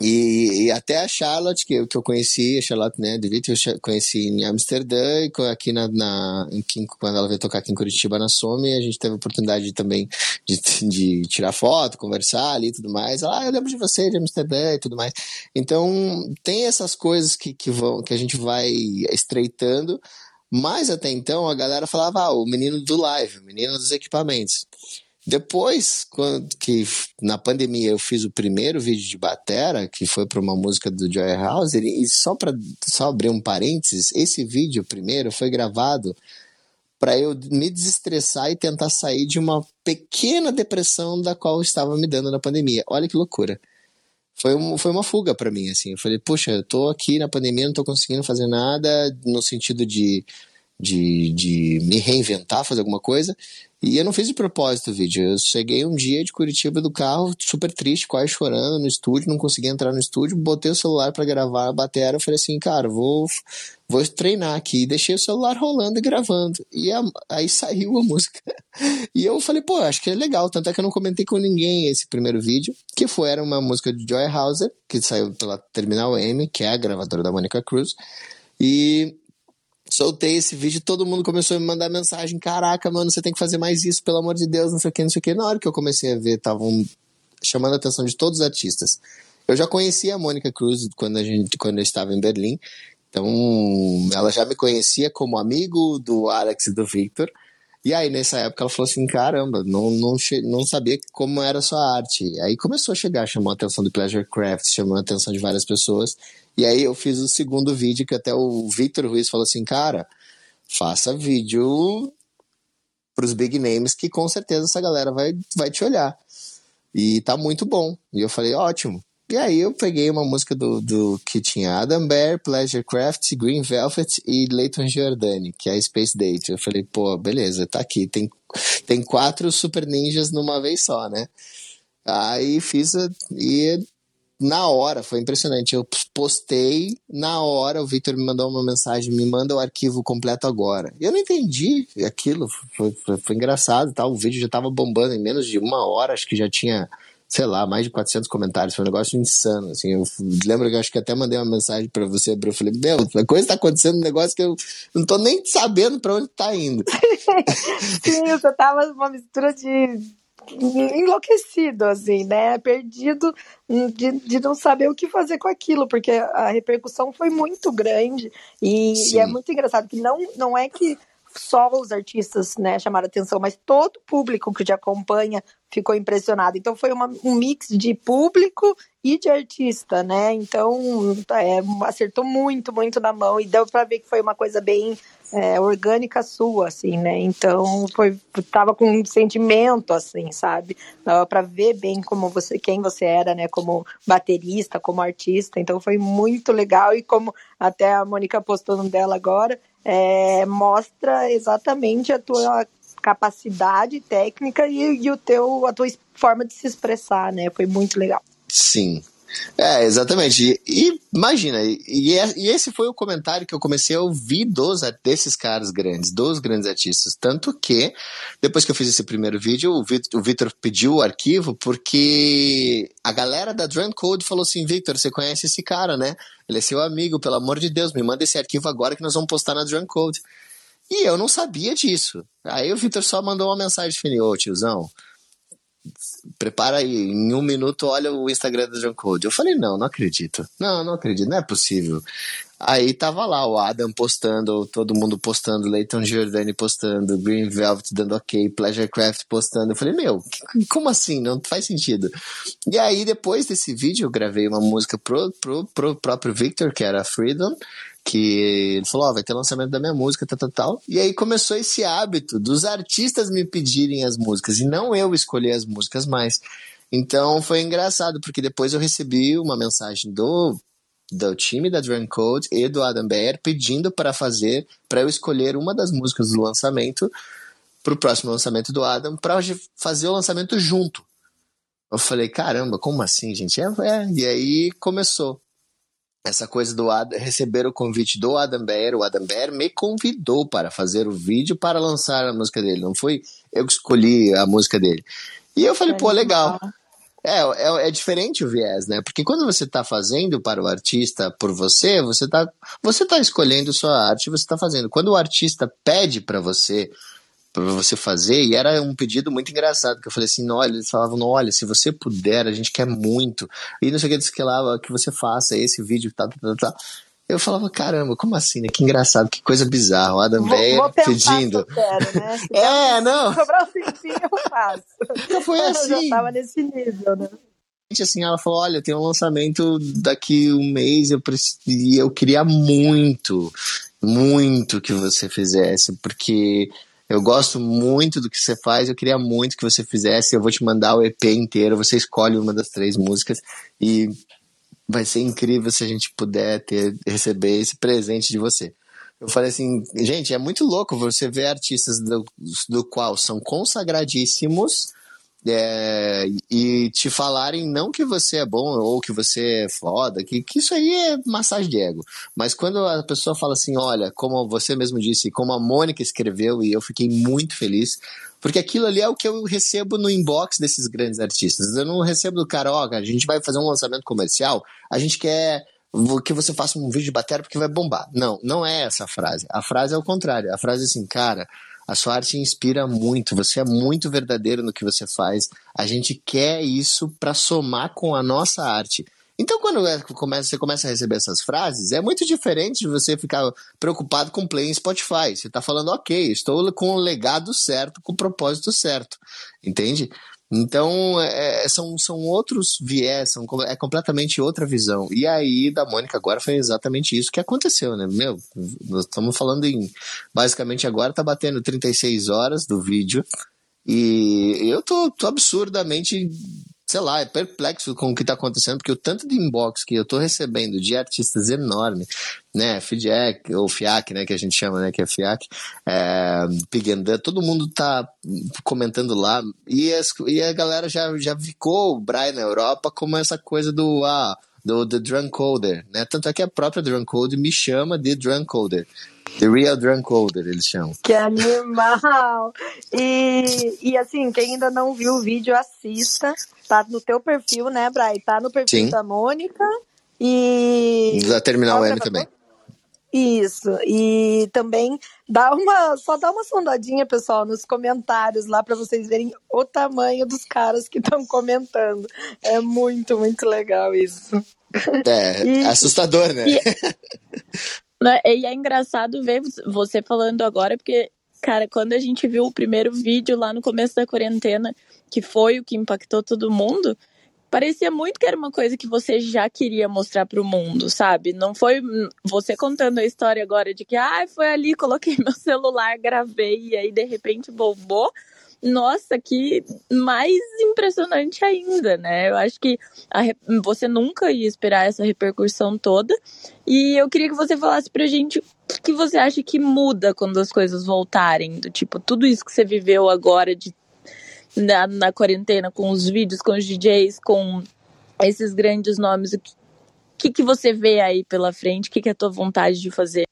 e, e, até a Charlotte, que, que eu conheci, a Charlotte né, DeVito, eu conheci em Amsterdã, e aqui na, na quando ela veio tocar aqui em Curitiba na Some, a gente teve a oportunidade também de, [LAUGHS] de tirar foto, conversar ali e tudo mais. Ah, eu lembro de você, de Amsterdã e tudo mais. Então, tem essas coisas que, que, vão, que a gente vai estreitando, mas até então a galera falava, ah, o menino do live, o menino dos equipamentos. Depois, quando que na pandemia eu fiz o primeiro vídeo de batera, que foi para uma música do Joy House, e só para só abrir um parênteses, esse vídeo primeiro foi gravado para eu me desestressar e tentar sair de uma pequena depressão da qual estava me dando na pandemia. Olha que loucura. Foi, um, foi uma fuga para mim, assim. Eu falei, puxa, eu tô aqui na pandemia, não tô conseguindo fazer nada no sentido de de, de me reinventar, fazer alguma coisa. E eu não fiz de propósito o vídeo. Eu cheguei um dia de Curitiba do carro, super triste, quase chorando no estúdio, não consegui entrar no estúdio, botei o celular para gravar a bateria, eu falei assim, cara, vou vou treinar aqui. E deixei o celular rolando e gravando. E a, aí saiu a [LAUGHS] música. E eu falei, pô, acho que é legal. Tanto é que eu não comentei com ninguém esse primeiro vídeo, que foi era uma música de Joy Hauser, que saiu pela Terminal M, que é a gravadora da Monica Cruz. E soltei esse vídeo, todo mundo começou a me mandar mensagem: caraca, mano, você tem que fazer mais isso, pelo amor de Deus, não sei o que, não sei o que. Na hora que eu comecei a ver, estavam chamando a atenção de todos os artistas. Eu já conhecia a Mônica Cruz quando, a gente, quando eu estava em Berlim, então ela já me conhecia como amigo do Alex e do Victor. E aí, nessa época, ela falou assim: caramba, não, não, não sabia como era a sua arte. Aí começou a chegar, chamou a atenção do Pleasure Craft, chamou a atenção de várias pessoas. E aí eu fiz o segundo vídeo que até o Victor Ruiz falou assim, cara, faça vídeo pros big names que com certeza essa galera vai, vai te olhar. E tá muito bom. E eu falei, ótimo. E aí eu peguei uma música do, do que tinha Adam Bear, Pleasure Craft, Green Velvet e Leighton Giordani, que é a Space Date. Eu falei, pô, beleza, tá aqui. Tem, tem quatro super ninjas numa vez só, né? Aí fiz e na hora, foi impressionante. Eu postei, na hora o Victor me mandou uma mensagem, me manda o arquivo completo agora. Eu não entendi aquilo, foi, foi, foi engraçado tal. O vídeo já tava bombando em menos de uma hora, acho que já tinha, sei lá, mais de 400 comentários. Foi um negócio insano, assim. Eu lembro que eu acho que até mandei uma mensagem para você, eu falei, meu, a coisa tá acontecendo, um negócio que eu não tô nem sabendo para onde tá indo. [LAUGHS] Sim, você tava uma mistura de enlouquecido, assim, né? Perdido de, de não saber o que fazer com aquilo, porque a repercussão foi muito grande e, e é muito engraçado que não, não é que só os artistas né, chamaram atenção, mas todo o público que te acompanha ficou impressionado. Então foi uma, um mix de público e de artista, né? Então é, acertou muito, muito na mão e deu para ver que foi uma coisa bem é, orgânica sua, assim, né? Então foi tava com um sentimento, assim, sabe? Dava para ver bem como você, quem você era, né? Como baterista, como artista. Então foi muito legal e como até a Mônica postou no dela agora, é, mostra exatamente a tua capacidade técnica e, e o teu a tua forma de se expressar, né? Foi muito legal. Sim, é, exatamente. E, e imagina, e, e, esse foi o comentário que eu comecei a ouvir dos, desses caras grandes, dos grandes artistas. Tanto que, depois que eu fiz esse primeiro vídeo, o Vitor pediu o arquivo porque a galera da Drum Code falou assim: Victor, você conhece esse cara, né? Ele é seu amigo, pelo amor de Deus, me manda esse arquivo agora que nós vamos postar na Drum Code. E eu não sabia disso. Aí o Vitor só mandou uma mensagem falou: Ô tiozão prepara aí, em um minuto olha o Instagram do John Code. Eu falei, não, não acredito. Não, não acredito, não é possível. Aí tava lá o Adam postando, todo mundo postando, Leighton Giordani postando, Green Velvet dando ok, Pleasurecraft postando. Eu falei, meu, como assim? Não faz sentido. E aí, depois desse vídeo, eu gravei uma música pro, pro, pro próprio Victor, que era Freedom, que ele falou, ó, oh, vai ter lançamento da minha música, tal, tal, tal. E aí começou esse hábito dos artistas me pedirem as músicas e não eu escolher as músicas mais. Então foi engraçado, porque depois eu recebi uma mensagem do, do time da Drum Code e do Adam Bear pedindo para fazer, para eu escolher uma das músicas do lançamento para o próximo lançamento do Adam, para fazer o lançamento junto. Eu falei, caramba, como assim, gente? É, é. E aí começou essa coisa do Adam, receber o convite do Adam Bear, o Adam Bear me convidou para fazer o vídeo para lançar a música dele, não foi eu que escolhi a música dele. E eu falei, é pô, legal. É, é, é, diferente o viés, né? Porque quando você está fazendo para o artista por você, você está você tá escolhendo sua arte, você está fazendo. Quando o artista pede para você para você fazer, e era um pedido muito engraçado, que eu falei assim, olha, eles falavam, olha, se você puder, a gente quer muito, e não sei o que, que lá, que você faça esse vídeo, tal, tal, tal, Eu falava, caramba, como assim, né? Que engraçado, que coisa bizarra. O Adam Beyer pedindo. Quero, né? [LAUGHS] é, não. Sobrar um tempinho, eu faço. Então foi assim. Eu já tava nesse nível, né? assim, ela falou, olha, tem um lançamento daqui um mês, eu, e eu queria muito, muito que você fizesse, porque eu gosto muito do que você faz, eu queria muito que você fizesse. Eu vou te mandar o EP inteiro, você escolhe uma das três músicas e vai ser incrível se a gente puder ter receber esse presente de você. Eu falei assim, gente, é muito louco você ver artistas do, do qual são consagradíssimos é, e te falarem não que você é bom ou que você é foda, que, que isso aí é massagem de ego. Mas quando a pessoa fala assim, olha, como você mesmo disse, como a Mônica escreveu, e eu fiquei muito feliz, porque aquilo ali é o que eu recebo no inbox desses grandes artistas. Eu não recebo do cara, ó, oh, a gente vai fazer um lançamento comercial, a gente quer que você faça um vídeo de bateria porque vai bombar. Não, não é essa a frase. A frase é o contrário. A frase é assim, cara, a sua arte inspira muito, você é muito verdadeiro no que você faz. A gente quer isso para somar com a nossa arte. Então, quando é, você começa a receber essas frases, é muito diferente de você ficar preocupado com play em Spotify. Você está falando, ok, estou com o legado certo, com o propósito certo. Entende? Então, é, é, são, são outros viés, são, é completamente outra visão. E aí, da Mônica agora foi exatamente isso que aconteceu, né? Meu, nós estamos falando em. Basicamente, agora tá batendo 36 horas do vídeo. E eu tô, tô absurdamente sei lá, é perplexo com o que está acontecendo, porque o tanto de inbox que eu estou recebendo de artistas enorme, né, FIDEC, ou FIAC, né, que a gente chama, né, que é FIAC, é, Pig and Duck, todo mundo tá comentando lá, e, as, e a galera já, já ficou o Brian na Europa como essa coisa do, ah, do The Drunk Coder, né, tanto é que a própria Drunk Code me chama de Drunk Coder, The Real Drunk Coder, eles chamam. Que animal! E, e assim, quem ainda não viu o vídeo, assista. Tá no teu perfil, né, Bray? Tá no perfil Sim. da Mônica. E. Da Terminal M também. Isso, e também dá uma, só dá uma sondadinha, pessoal, nos comentários lá para vocês verem o tamanho dos caras que estão comentando. É muito, muito legal isso. É, [LAUGHS] e, assustador, né? E, [LAUGHS] Né? E é engraçado ver você falando agora, porque, cara, quando a gente viu o primeiro vídeo lá no começo da quarentena, que foi o que impactou todo mundo, parecia muito que era uma coisa que você já queria mostrar para o mundo, sabe? Não foi você contando a história agora de que, ah, foi ali, coloquei [LAUGHS] meu celular, gravei e aí de repente bombou nossa, que mais impressionante ainda, né? Eu acho que a, você nunca ia esperar essa repercussão toda. E eu queria que você falasse pra gente o que, que você acha que muda quando as coisas voltarem. Do tipo, tudo isso que você viveu agora de, na, na quarentena, com os vídeos, com os DJs, com esses grandes nomes. O que, que você vê aí pela frente? O que, que é a tua vontade de fazer?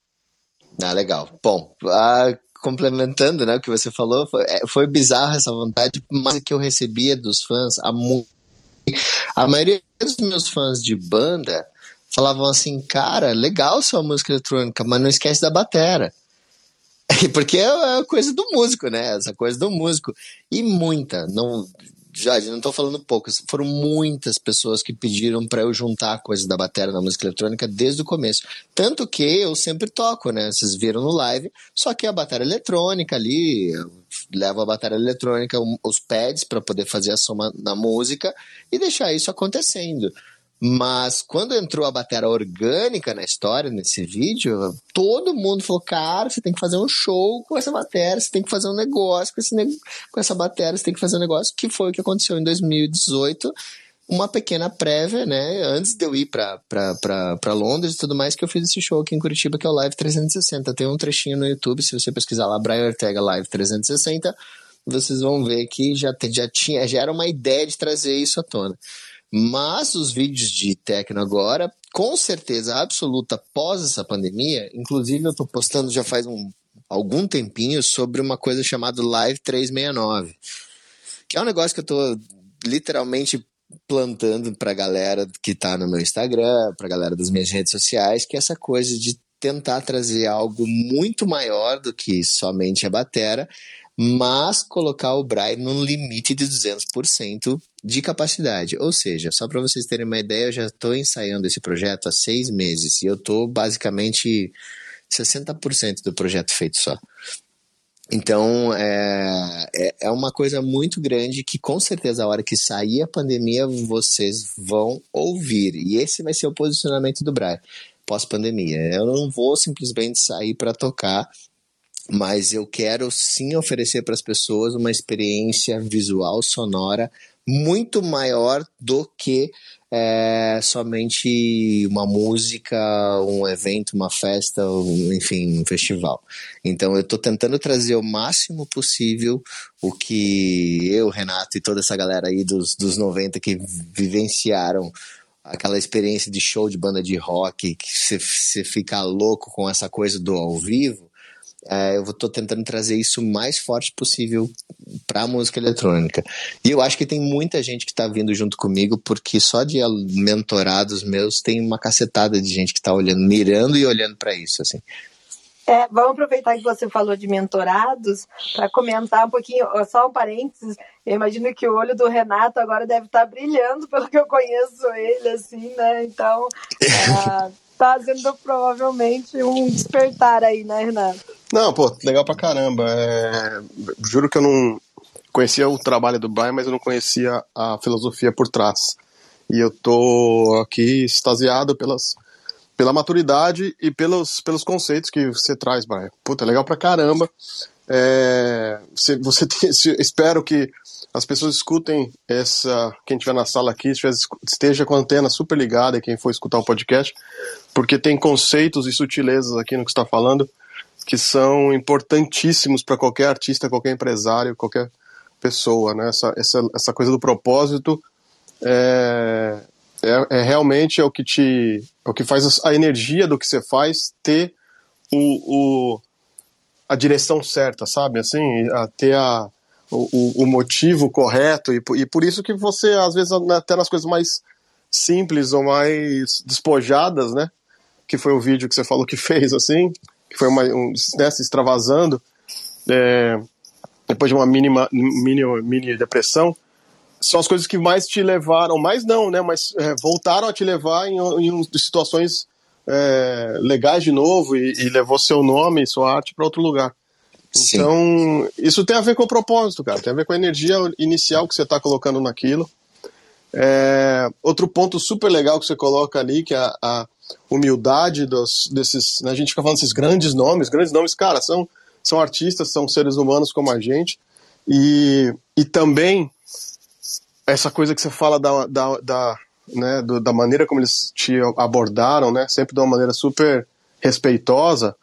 Ah, legal. Bom, a complementando, né, o que você falou, foi, é, foi bizarra essa vontade, mas que eu recebia dos fãs, a, a maioria dos meus fãs de banda falavam assim, cara, legal sua música eletrônica, mas não esquece da batera. [LAUGHS] Porque é, é coisa do músico, né? Essa coisa do músico. E muita, não, Jade, não estou falando poucas, foram muitas pessoas que pediram para eu juntar coisas da bateria na música eletrônica desde o começo. Tanto que eu sempre toco, né? Vocês viram no live, só que a bateria eletrônica ali, levo a bateria eletrônica, os pads para poder fazer a soma na música e deixar isso acontecendo. Mas quando entrou a bateria orgânica na história, nesse vídeo, todo mundo falou: cara, você tem que fazer um show com essa bateria, você tem que fazer um negócio com, esse com essa bateria, você tem que fazer um negócio, que foi o que aconteceu em 2018. Uma pequena prévia, né? Antes de eu ir para Londres e tudo mais, que eu fiz esse show aqui em Curitiba, que é o Live 360. Tem um trechinho no YouTube, se você pesquisar lá, Brian Ortega Live 360, vocês vão ver que já, já, tinha, já era uma ideia de trazer isso à tona. Mas os vídeos de techno agora, com certeza absoluta pós essa pandemia, inclusive eu estou postando já faz um, algum tempinho sobre uma coisa chamada Live 369, que é um negócio que eu estou literalmente plantando para a galera que está no meu Instagram, para a galera das minhas redes sociais, que é essa coisa de tentar trazer algo muito maior do que somente a batera, mas colocar o Braille num limite de 200% de capacidade. Ou seja, só para vocês terem uma ideia, eu já estou ensaiando esse projeto há seis meses e eu estou basicamente 60% do projeto feito só. Então, é, é, é, uma coisa muito grande que, com certeza, a hora que sair a pandemia, vocês vão ouvir. E esse vai ser o posicionamento do Braille pós-pandemia. Eu não vou simplesmente sair para tocar mas eu quero sim oferecer para as pessoas uma experiência visual, sonora muito maior do que é, somente uma música, um evento, uma festa, um, enfim, um festival. Então eu estou tentando trazer o máximo possível o que eu, Renato e toda essa galera aí dos, dos 90 que vivenciaram aquela experiência de show de banda de rock, que você fica louco com essa coisa do ao vivo eu estou tentando trazer isso o mais forte possível para a música eletrônica. E eu acho que tem muita gente que está vindo junto comigo, porque só de mentorados meus tem uma cacetada de gente que está olhando, mirando e olhando para isso, assim. É, vamos aproveitar que você falou de mentorados para comentar um pouquinho, só um parênteses. Eu imagino que o olho do Renato agora deve estar tá brilhando, pelo que eu conheço ele, assim, né? Então, está [LAUGHS] é, sendo provavelmente um despertar aí, né, Renato? Não, pô, legal pra caramba. É... Juro que eu não conhecia o trabalho do Brian, mas eu não conhecia a filosofia por trás. E eu tô aqui extasiado pelas, pela maturidade e pelos, pelos conceitos que você traz, Brian. Puta, legal pra caramba. É, você, [LAUGHS] tem, espero que as pessoas escutem essa. Quem estiver na sala aqui, esteja com a antena super ligada, quem for escutar o podcast, porque tem conceitos e sutilezas aqui no que está falando que são importantíssimos para qualquer artista, qualquer empresário, qualquer pessoa, né? Essa, essa, essa coisa do propósito é, é, é, realmente é o que te é o que faz a energia do que você faz ter o, o a direção certa, sabe? Assim, a ter a, o, o motivo correto e, e por isso que você às vezes até nas coisas mais simples ou mais despojadas, né? Que foi o vídeo que você falou que [LAUGHS] fez assim, que foi uma um, né, se extravasando é, depois de uma mínima mini, mini depressão são as coisas que mais te levaram, mais não, né? Mas é, voltaram a te levar em, em situações é, legais de novo e, e, levou seu nome e sua arte para outro lugar. Sim. Então, isso tem a ver com o propósito, cara. Tem a ver com a energia inicial que você está colocando naquilo. É, outro ponto super legal que você coloca ali, que é a, a humildade dos, desses. Né, a gente fica falando desses grandes nomes, grandes nomes, cara, são, são artistas, são seres humanos como a gente. E, e também essa coisa que você fala da, da, da, né, do, da maneira como eles te abordaram, né, sempre de uma maneira super respeitosa,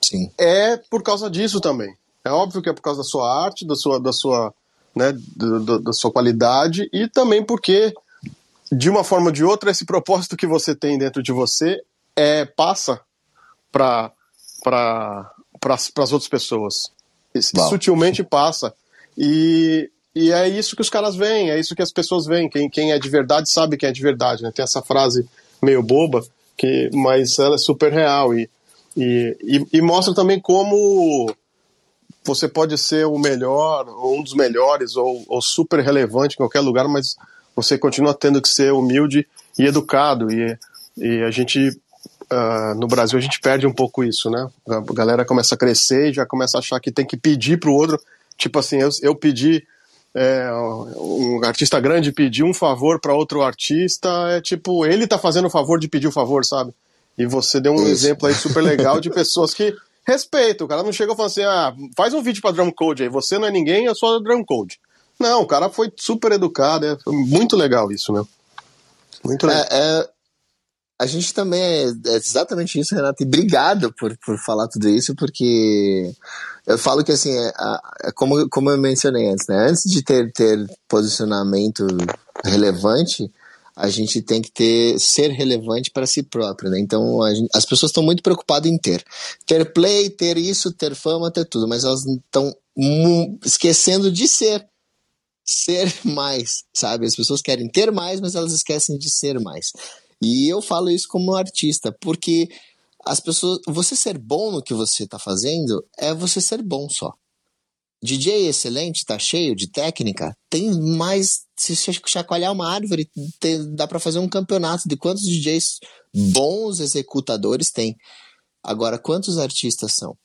Sim. é por causa disso também. É óbvio que é por causa da sua arte, da sua, da sua, né, do, do, da sua qualidade e também porque de uma forma ou de outra esse propósito que você tem dentro de você é passa para para para as outras pessoas. Sutilmente passa. E e é isso que os caras veem, é isso que as pessoas veem. Quem, quem é de verdade sabe quem é de verdade, né? Tem essa frase meio boba, que, mas ela é super real. E, e, e, e mostra também como você pode ser o melhor, ou um dos melhores, ou, ou super relevante em qualquer lugar, mas você continua tendo que ser humilde e educado. E, e a gente, uh, no Brasil, a gente perde um pouco isso, né? A galera começa a crescer e já começa a achar que tem que pedir pro outro. Tipo assim, eu, eu pedi é, um artista grande pedir um favor para outro artista, é tipo, ele tá fazendo o favor de pedir o favor, sabe? E você deu um Isso. exemplo aí super legal de [LAUGHS] pessoas que respeitam. O cara não chegou falando assim, ah, faz um vídeo para drum code aí, você não é ninguém, eu sou drum code. Não, o cara foi super educado, é muito legal isso, né? Muito legal. É, é, a gente também é, é, exatamente isso, Renato, e obrigado por, por falar tudo isso, porque eu falo que assim, é, é como, como eu mencionei antes, né? Antes de ter, ter posicionamento relevante, a gente tem que ter ser relevante para si próprio, né? Então gente, as pessoas estão muito preocupadas em ter, ter play, ter isso, ter fama, ter tudo, mas elas estão esquecendo de ser, ser mais, sabe? As pessoas querem ter mais, mas elas esquecem de ser mais. E eu falo isso como artista, porque as pessoas, você ser bom no que você está fazendo é você ser bom só. DJ excelente, tá cheio de técnica, tem mais. Se chacoalhar uma árvore, tem, dá para fazer um campeonato de quantos DJs bons executadores tem. Agora, quantos artistas são?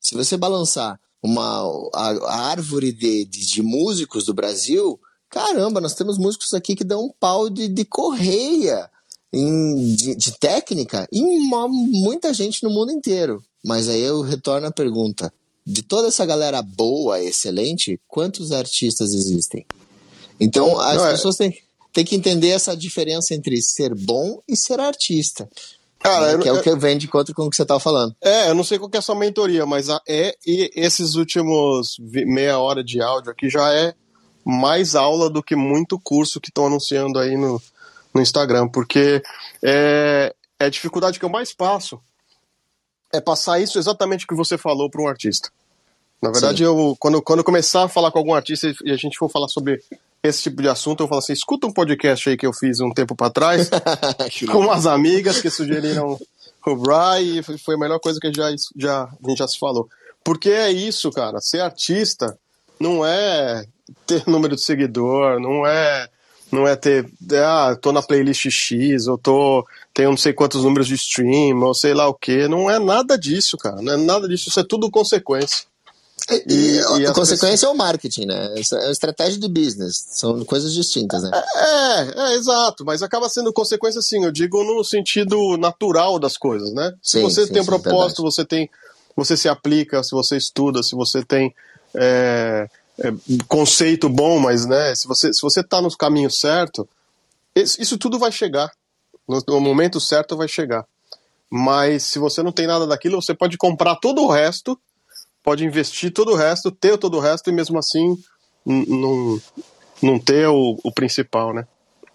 Se você balançar uma, a, a árvore de, de, de, músicos do Brasil, caramba, nós temos músicos aqui que dão um pau de, de correia em, de, de técnica em uma, muita gente no mundo inteiro. Mas aí eu retorno a pergunta: de toda essa galera boa, excelente, quantos artistas existem? Então, as Não, é. pessoas têm, têm que entender essa diferença entre ser bom e ser artista. Cara, né? que é eu, o que vem de conta com o que você estava falando. É, eu não sei qual é a sua mentoria, mas a, é e esses últimos meia hora de áudio aqui já é mais aula do que muito curso que estão anunciando aí no, no Instagram, porque é, é a dificuldade que eu mais passo é passar isso exatamente que você falou para um artista. Na verdade, eu quando, quando eu começar a falar com algum artista e a gente for falar sobre esse tipo de assunto, eu falo assim: escuta um podcast aí que eu fiz um tempo para trás [LAUGHS] com umas amigas que sugeriram o Brian e foi a melhor coisa que já, já, a gente já se falou. Porque é isso, cara. Ser artista não é ter número de seguidor, não é não é ter, ah, tô na playlist X, ou tô, tenho não sei quantos números de stream, ou sei lá o que. Não é nada disso, cara. Não é nada disso. Isso é tudo consequência. E, e, e a consequência pessoas... é o marketing, né? É a estratégia de business. São coisas distintas, né? É, é, é, exato. Mas acaba sendo consequência, assim, eu digo no sentido natural das coisas, né? Se sim, você sim, tem um propósito, sim, você tem você se aplica, se você estuda, se você tem é, é, conceito bom, mas né, se você se você está no caminho certo, isso, isso tudo vai chegar. No, no, momento certo vai chegar. Mas se você não tem nada daquilo, você pode comprar todo o resto, pode investir todo o resto, ter todo o resto e mesmo assim não, não ter o, o principal, né?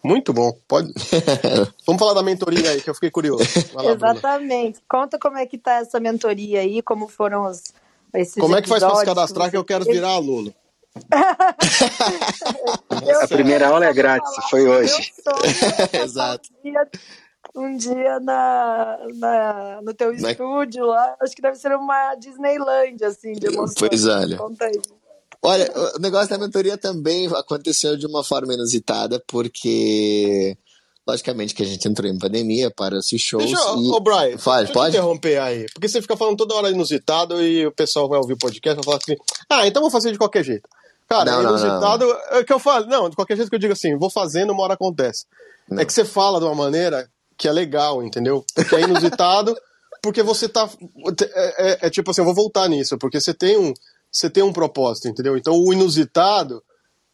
Muito bom. Pode. [LAUGHS] Vamos falar da mentoria aí, que eu fiquei curioso. Lá, Exatamente. Bruna. Conta como é que tá essa mentoria aí, como foram os. Esses como é que faz para se cadastrar que, que eu quero virar aluno? [LAUGHS] a primeira aula é grátis, foi hoje. [LAUGHS] Exato. Um dia, um dia na, na, no teu na... estúdio lá, acho que deve ser uma Disneyland, assim, de emoção. Pois olha. Conta aí. Olha, o negócio da mentoria também aconteceu de uma forma inusitada, porque logicamente que a gente entrou em pandemia para esses shows. Deixa, e... Ô, Brian, Faz, deixa pode? interromper aí. Porque você fica falando toda hora inusitado e o pessoal vai ouvir o podcast e vai falar assim: ah, então vou fazer de qualquer jeito. Cara, não, inusitado não, não. é que eu falo, não, de qualquer jeito que eu digo assim, vou fazendo, uma hora acontece. Não. É que você fala de uma maneira que é legal, entendeu? Porque é inusitado, [LAUGHS] porque você tá. É, é, é tipo assim, eu vou voltar nisso, porque você tem um você tem um propósito, entendeu? Então o inusitado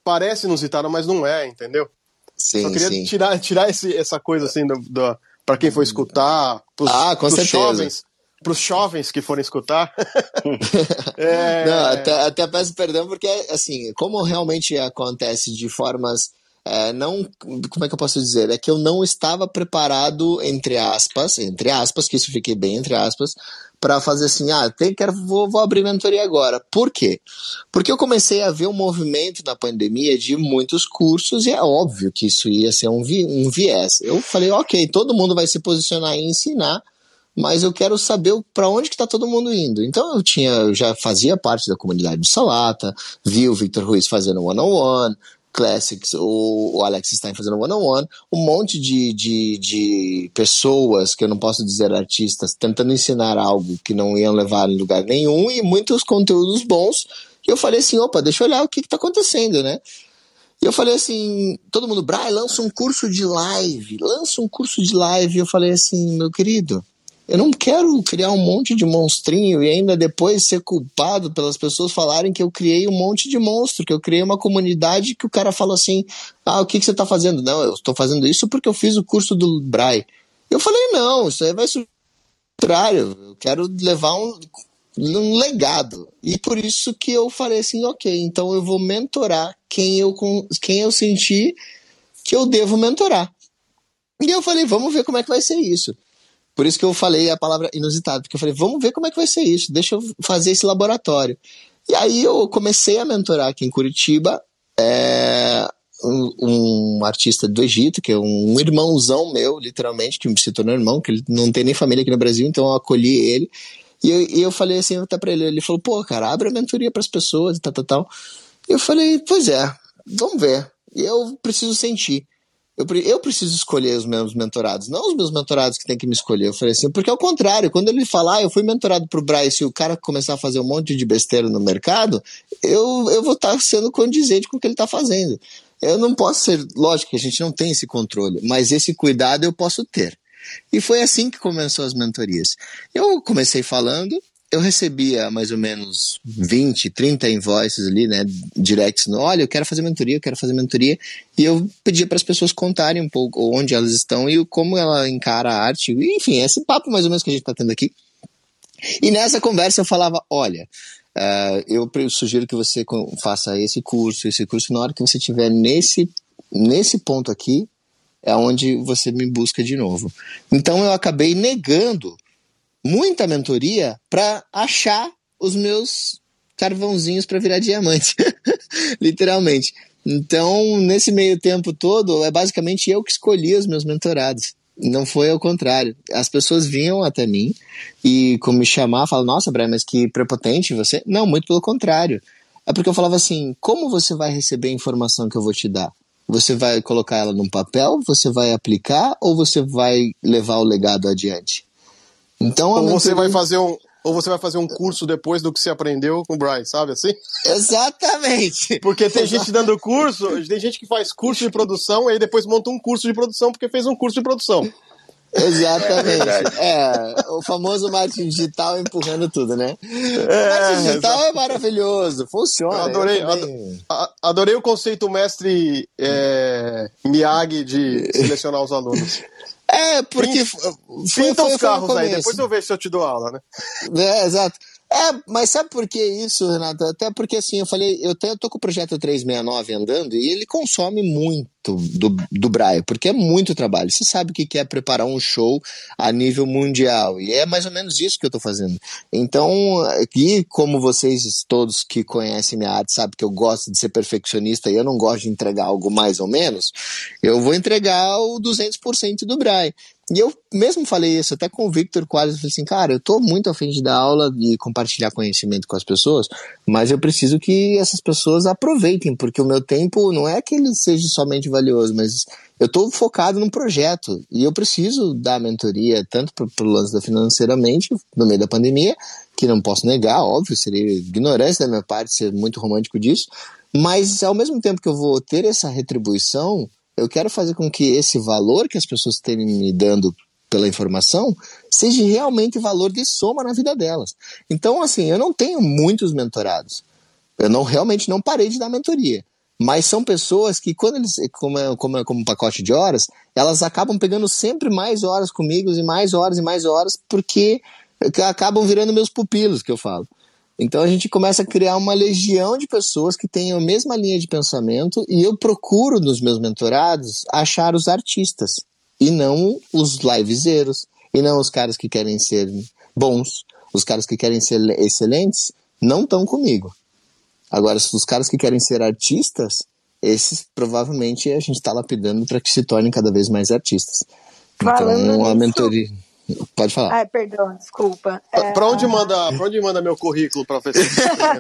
parece inusitado, mas não é, entendeu? Sim, Só queria sim. tirar, tirar esse, essa coisa assim do, do para quem for escutar, pros, ah, com certeza. jovens, pros jovens que forem escutar. [LAUGHS] é... Não, até, até peço perdão porque assim, como realmente acontece de formas é, não, como é que eu posso dizer? É que eu não estava preparado, entre aspas, entre aspas, que isso fiquei bem entre aspas, para fazer assim, ah, tem, quero, vou, vou abrir mentoria agora. Por quê? Porque eu comecei a ver um movimento na pandemia de muitos cursos e é óbvio que isso ia ser um, vi, um viés. Eu falei, ok, todo mundo vai se posicionar e ensinar, mas eu quero saber para onde que está todo mundo indo. Então eu tinha, eu já fazia parte da comunidade de Salata, vi o Victor Ruiz fazendo one-on-one, Classics, o, Alex Stein fazendo one-on-one, um monte de, de, de pessoas, que eu não posso dizer artistas, tentando ensinar algo que não iam levar em lugar nenhum e muitos conteúdos bons. E eu falei assim, opa, deixa eu olhar o que está acontecendo, né? E eu falei assim, todo mundo, Brian, lança um curso de live, lança um curso de live. E eu falei assim, meu querido, eu não quero criar um monte de monstrinho e ainda depois ser culpado pelas pessoas falarem que eu criei um monte de monstro, que eu criei uma comunidade que o cara fala assim: ah, o que, que você está fazendo? Não, eu estou fazendo isso porque eu fiz o curso do Brai. Eu falei: não, isso aí vai ser contrário, eu quero levar um, um legado. E por isso que eu falei assim: ok, então eu vou mentorar quem eu, quem eu senti que eu devo mentorar. E eu falei: vamos ver como é que vai ser isso. Por isso que eu falei a palavra inusitado, porque eu falei, vamos ver como é que vai ser isso, deixa eu fazer esse laboratório. E aí eu comecei a mentorar aqui em Curitiba é, um, um, artista do Egito, que é um irmãozão meu, literalmente, que se tornou irmão, que ele não tem nem família aqui no Brasil, então eu acolhi ele. E eu, e eu falei assim até pra ele, ele falou, pô, cara, abre a mentoria para as pessoas e tal, tal, tal. E eu falei, pois é, vamos ver. E eu preciso sentir. Eu, eu preciso escolher os meus mentorados, não os meus mentorados que têm que me escolher. Eu falei assim, porque ao contrário, quando ele falar, ah, eu fui mentorado pro Bryce e o cara começar a fazer um monte de besteira no mercado, eu, eu vou estar tá sendo condizente com o que ele está fazendo. Eu não posso ser, lógico que a gente não tem esse controle, mas esse cuidado eu posso ter. E foi assim que começou as mentorias. Eu comecei falando, eu recebia mais ou menos 20, 30 invoices ali, né, directs, no, olha, eu quero fazer mentoria, eu quero fazer mentoria, e eu pedia para as pessoas contarem um pouco onde elas estão e como ela encara a arte, enfim, esse papo mais ou menos que a gente está tendo aqui. E nessa conversa eu falava, olha, uh, eu sugiro que você faça esse curso, esse curso, na hora que você estiver nesse, nesse ponto aqui, é onde você me busca de novo. Então eu acabei negando muita mentoria para achar os meus carvãozinhos para virar diamante, [LAUGHS] literalmente. Então, nesse meio tempo todo, é basicamente eu que escolhi os meus mentorados. Não foi ao contrário. As pessoas vinham até mim e, como me chamar, falavam: Nossa, Brian, mas que prepotente você. Não, muito pelo contrário. É porque eu falava assim: Como você vai receber a informação que eu vou te dar? Você vai colocar ela num papel? Você vai aplicar? Ou você vai levar o legado adiante? Então, ou você vai fazer um ou você vai fazer um curso depois do que você aprendeu com o Brian, sabe assim? Exatamente. [LAUGHS] Porque tem gente dando curso, tem gente que faz curso de produção e aí depois monta um curso de produção porque fez um curso de produção. Exatamente. É, o famoso marketing digital empurrando tudo, né? É, o marketing digital é maravilhoso, funciona. Eu adorei, eu adorei o conceito mestre é, Miyagi de selecionar os alunos. É, porque. Pinta, os carros aí, depois eu vejo se eu te dou aula, né? É, exato. É, mas sabe por que isso, Renato? Até porque assim, eu falei, eu, até, eu tô com o projeto 369 andando e ele consome muito do, do Braille, porque é muito trabalho. Você sabe que é preparar um show a nível mundial, e é mais ou menos isso que eu tô fazendo. Então, aqui, como vocês todos que conhecem minha arte sabem que eu gosto de ser perfeccionista e eu não gosto de entregar algo mais ou menos, eu vou entregar o 200% do Braille. E eu mesmo falei isso até com o Victor quase, falei assim, cara, eu tô muito afim de dar aula e compartilhar conhecimento com as pessoas, mas eu preciso que essas pessoas aproveitem, porque o meu tempo não é que ele seja somente valioso, mas eu tô focado num projeto e eu preciso dar mentoria, tanto pro, pro lance da financeiramente, no meio da pandemia, que não posso negar, óbvio, seria ignorância da minha parte ser muito romântico disso, mas ao mesmo tempo que eu vou ter essa retribuição, eu quero fazer com que esse valor que as pessoas têm me dando pela informação seja realmente valor de soma na vida delas. Então, assim, eu não tenho muitos mentorados. Eu não realmente não parei de dar mentoria. Mas são pessoas que, quando eles, como, é, como, como um pacote de horas, elas acabam pegando sempre mais horas comigo e mais horas e mais horas, porque acabam virando meus pupilos, que eu falo. Então a gente começa a criar uma legião de pessoas que têm a mesma linha de pensamento e eu procuro nos meus mentorados achar os artistas e não os livezeiros e não os caras que querem ser bons, os caras que querem ser excelentes não estão comigo. Agora, os caras que querem ser artistas, esses provavelmente a gente está lapidando para que se tornem cada vez mais artistas. Falando então, a mentoria. Pode falar. Ai, perdão, desculpa. É... Pra, onde manda, pra onde manda meu currículo [LAUGHS]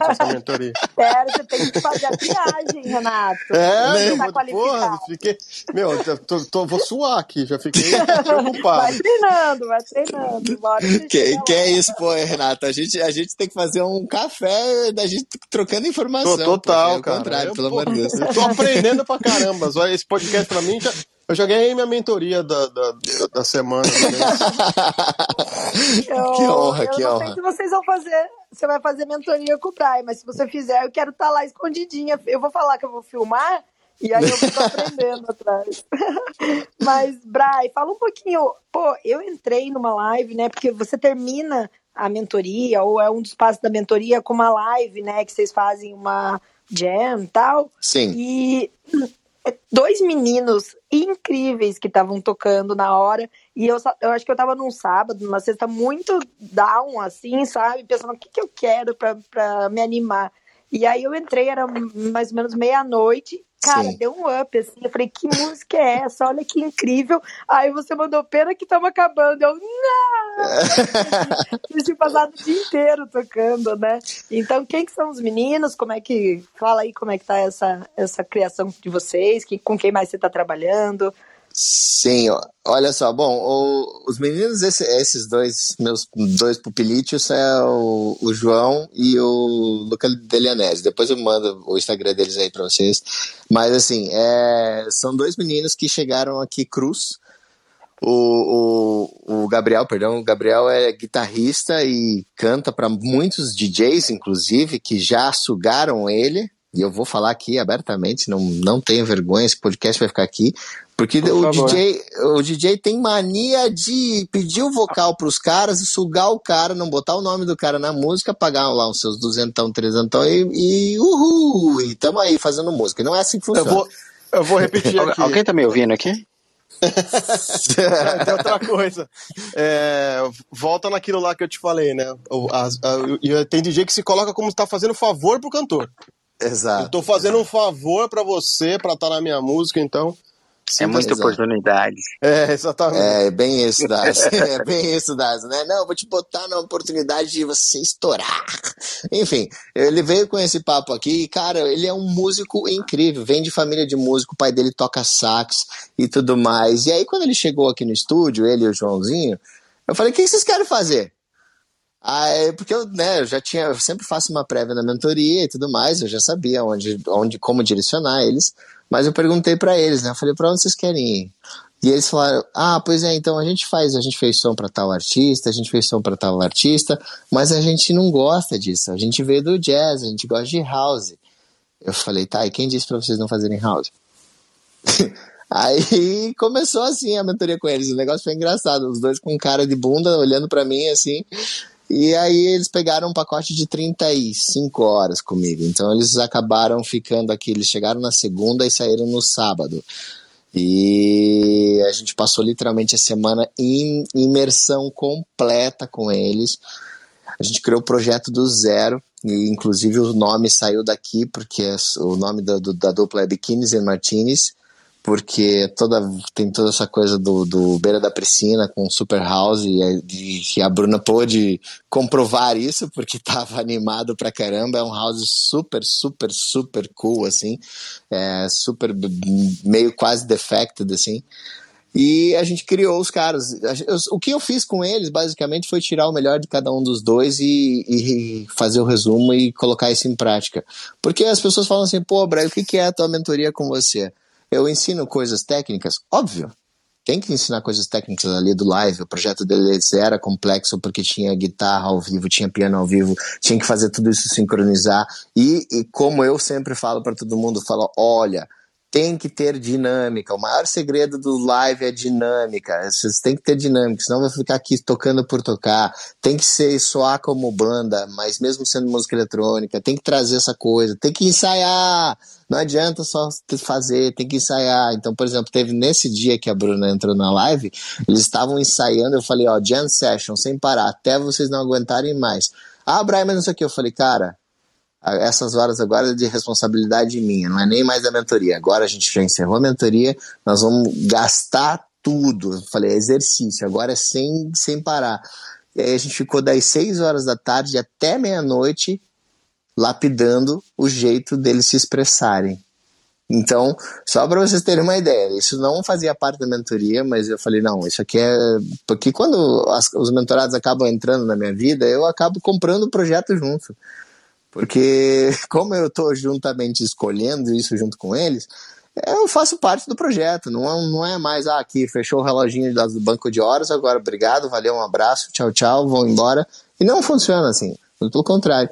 essa mentoria? Pera, você tem que fazer a viagem, Renato. É, meu, tá porra, fiquei. Meu, tô, tô, vou suar aqui, já fiquei preocupado. Vai treinando, vai treinando. Que, que é isso, pô, Renato? A gente, a gente tem que fazer um café da gente trocando informação. Tô, total, cara. Contrário, eu, pelo amor de Deus. Eu tô aprendendo pra caramba. Esse podcast pra mim já eu já ganhei minha mentoria da, da, da semana. [LAUGHS] eu, que honra, eu que não honra. sei se vocês vão fazer. Você vai fazer mentoria com o Brian, mas se você fizer, eu quero estar tá lá escondidinha. Eu vou falar que eu vou filmar e aí eu fico [LAUGHS] aprendendo atrás. [LAUGHS] mas, Brian, fala um pouquinho. Pô, eu entrei numa live, né? Porque você termina a mentoria, ou é um dos passos da mentoria com uma live, né? Que vocês fazem uma jam e tal. Sim. E dois meninos incríveis que estavam tocando na hora. E eu, eu acho que eu tava num sábado, numa sexta, muito down, assim, sabe? Pensando o que, que eu quero pra me animar. E aí eu entrei, era mais ou menos meia-noite. Cara, Sim. deu um up, assim. Eu falei, que música é essa? Olha que incrível. Aí você mandou pena que estamos acabando. Eu, não! [LAUGHS] Eu tinha passado o dia inteiro tocando, né? Então, quem que são os meninos? Como é que. Fala aí como é que tá essa, essa criação de vocês, que, com quem mais você está trabalhando. Sim, olha só, bom, o, os meninos, esse, esses dois, meus dois pupilítios é o, o João e o Luca Delianese. Depois eu mando o Instagram deles aí para vocês. Mas assim, é, são dois meninos que chegaram aqui cruz. O, o, o Gabriel, perdão, o Gabriel é guitarrista e canta para muitos DJs, inclusive, que já sugaram ele e eu vou falar aqui abertamente, não, não tenho vergonha, esse podcast vai ficar aqui, porque o DJ, o DJ tem mania de pedir o vocal pros caras e sugar o cara, não botar o nome do cara na música, pagar lá os seus duzentão, trezentão e, e uhul, e tamo aí fazendo música. Não é assim que funciona. Eu vou, eu vou repetir aqui. Alguém tá me ouvindo aqui? Tem outra coisa. É, volta naquilo lá que eu te falei, né? O, a, a, tem DJ que se coloca como se tá fazendo favor pro cantor. Exato. Eu tô fazendo um favor para você, para estar tá na minha música, então. É muita exato. oportunidade. É, exatamente. É, bem isso, Daz. [LAUGHS] é bem isso, Daz, né? Não, vou te botar na oportunidade de você estourar. Enfim, ele veio com esse papo aqui e, cara, ele é um músico incrível. Vem de família de músico, o pai dele toca sax e tudo mais. E aí, quando ele chegou aqui no estúdio, ele e o Joãozinho, eu falei: o que vocês querem fazer? É porque eu, né, eu já tinha, eu sempre faço uma prévia na mentoria e tudo mais, eu já sabia onde, onde como direcionar eles, mas eu perguntei para eles, né, eu falei, para onde vocês querem ir? E eles falaram: ah, pois é, então a gente faz, a gente fez som para tal artista, a gente fez som para tal artista, mas a gente não gosta disso. A gente veio do jazz, a gente gosta de house. Eu falei, tá, e quem disse para vocês não fazerem house? [LAUGHS] Aí começou assim a mentoria com eles. O negócio foi engraçado. Os dois com cara de bunda olhando para mim assim. E aí eles pegaram um pacote de 35 horas comigo. Então eles acabaram ficando aqui. Eles chegaram na segunda e saíram no sábado. E a gente passou literalmente a semana em imersão completa com eles. A gente criou o projeto do zero, e inclusive o nome saiu daqui, porque o nome da, da dupla é Bikinis and Martinis porque toda, tem toda essa coisa do, do Beira da Piscina com Super House e, e, a Bruna pôde comprovar isso porque [LAUGHS] tava animado pra caramba. É um house super, super, super cool, assim, é super, meio quase defected, assim. E a gente criou os caras. O que eu fiz com eles, basicamente, foi tirar o melhor de cada um dos dois e, e fazer o resumo e colocar isso em prática. Porque as pessoas falam assim, pô, Brian, o que é a tua mentoria com você? Eu ensino coisas técnicas, óbvio. Tem que ensinar coisas técnicas ali do live. O projeto deles era complexo porque tinha guitarra ao vivo, tinha piano ao vivo, tinha que fazer tudo isso sincronizar. E, e como eu sempre falo para todo mundo, falo, olha, tem que ter dinâmica. O maior segredo do live é dinâmica. Vocês têm que ter dinâmica, senão vai ficar aqui tocando por tocar. Tem que ser soar como banda, mas mesmo sendo música eletrônica, tem que trazer essa coisa, tem que ensaiar. Não adianta só fazer, tem que ensaiar. Então, por exemplo, teve nesse dia que a Bruna entrou na live, eles estavam ensaiando, eu falei, ó, jam session, sem parar, até vocês não aguentarem mais. Ah, Brian, mas não sei o que. Eu falei, cara, essas horas agora é de responsabilidade minha, não é nem mais da mentoria. Agora a gente já encerrou a mentoria, nós vamos gastar tudo. Eu falei, é exercício, agora é sem, sem parar. E aí a gente ficou das 6 horas da tarde até meia-noite lapidando o jeito deles se expressarem. Então, só para vocês terem uma ideia, isso não fazia parte da mentoria, mas eu falei, não, isso aqui é. Porque quando as, os mentorados acabam entrando na minha vida, eu acabo comprando o projeto junto. Porque, [LAUGHS] como eu estou juntamente escolhendo isso junto com eles, eu faço parte do projeto. Não é, não é mais, ah, aqui fechou o reloginho do banco de horas, agora obrigado, valeu, um abraço, tchau, tchau, vão embora. E não funciona assim, pelo contrário.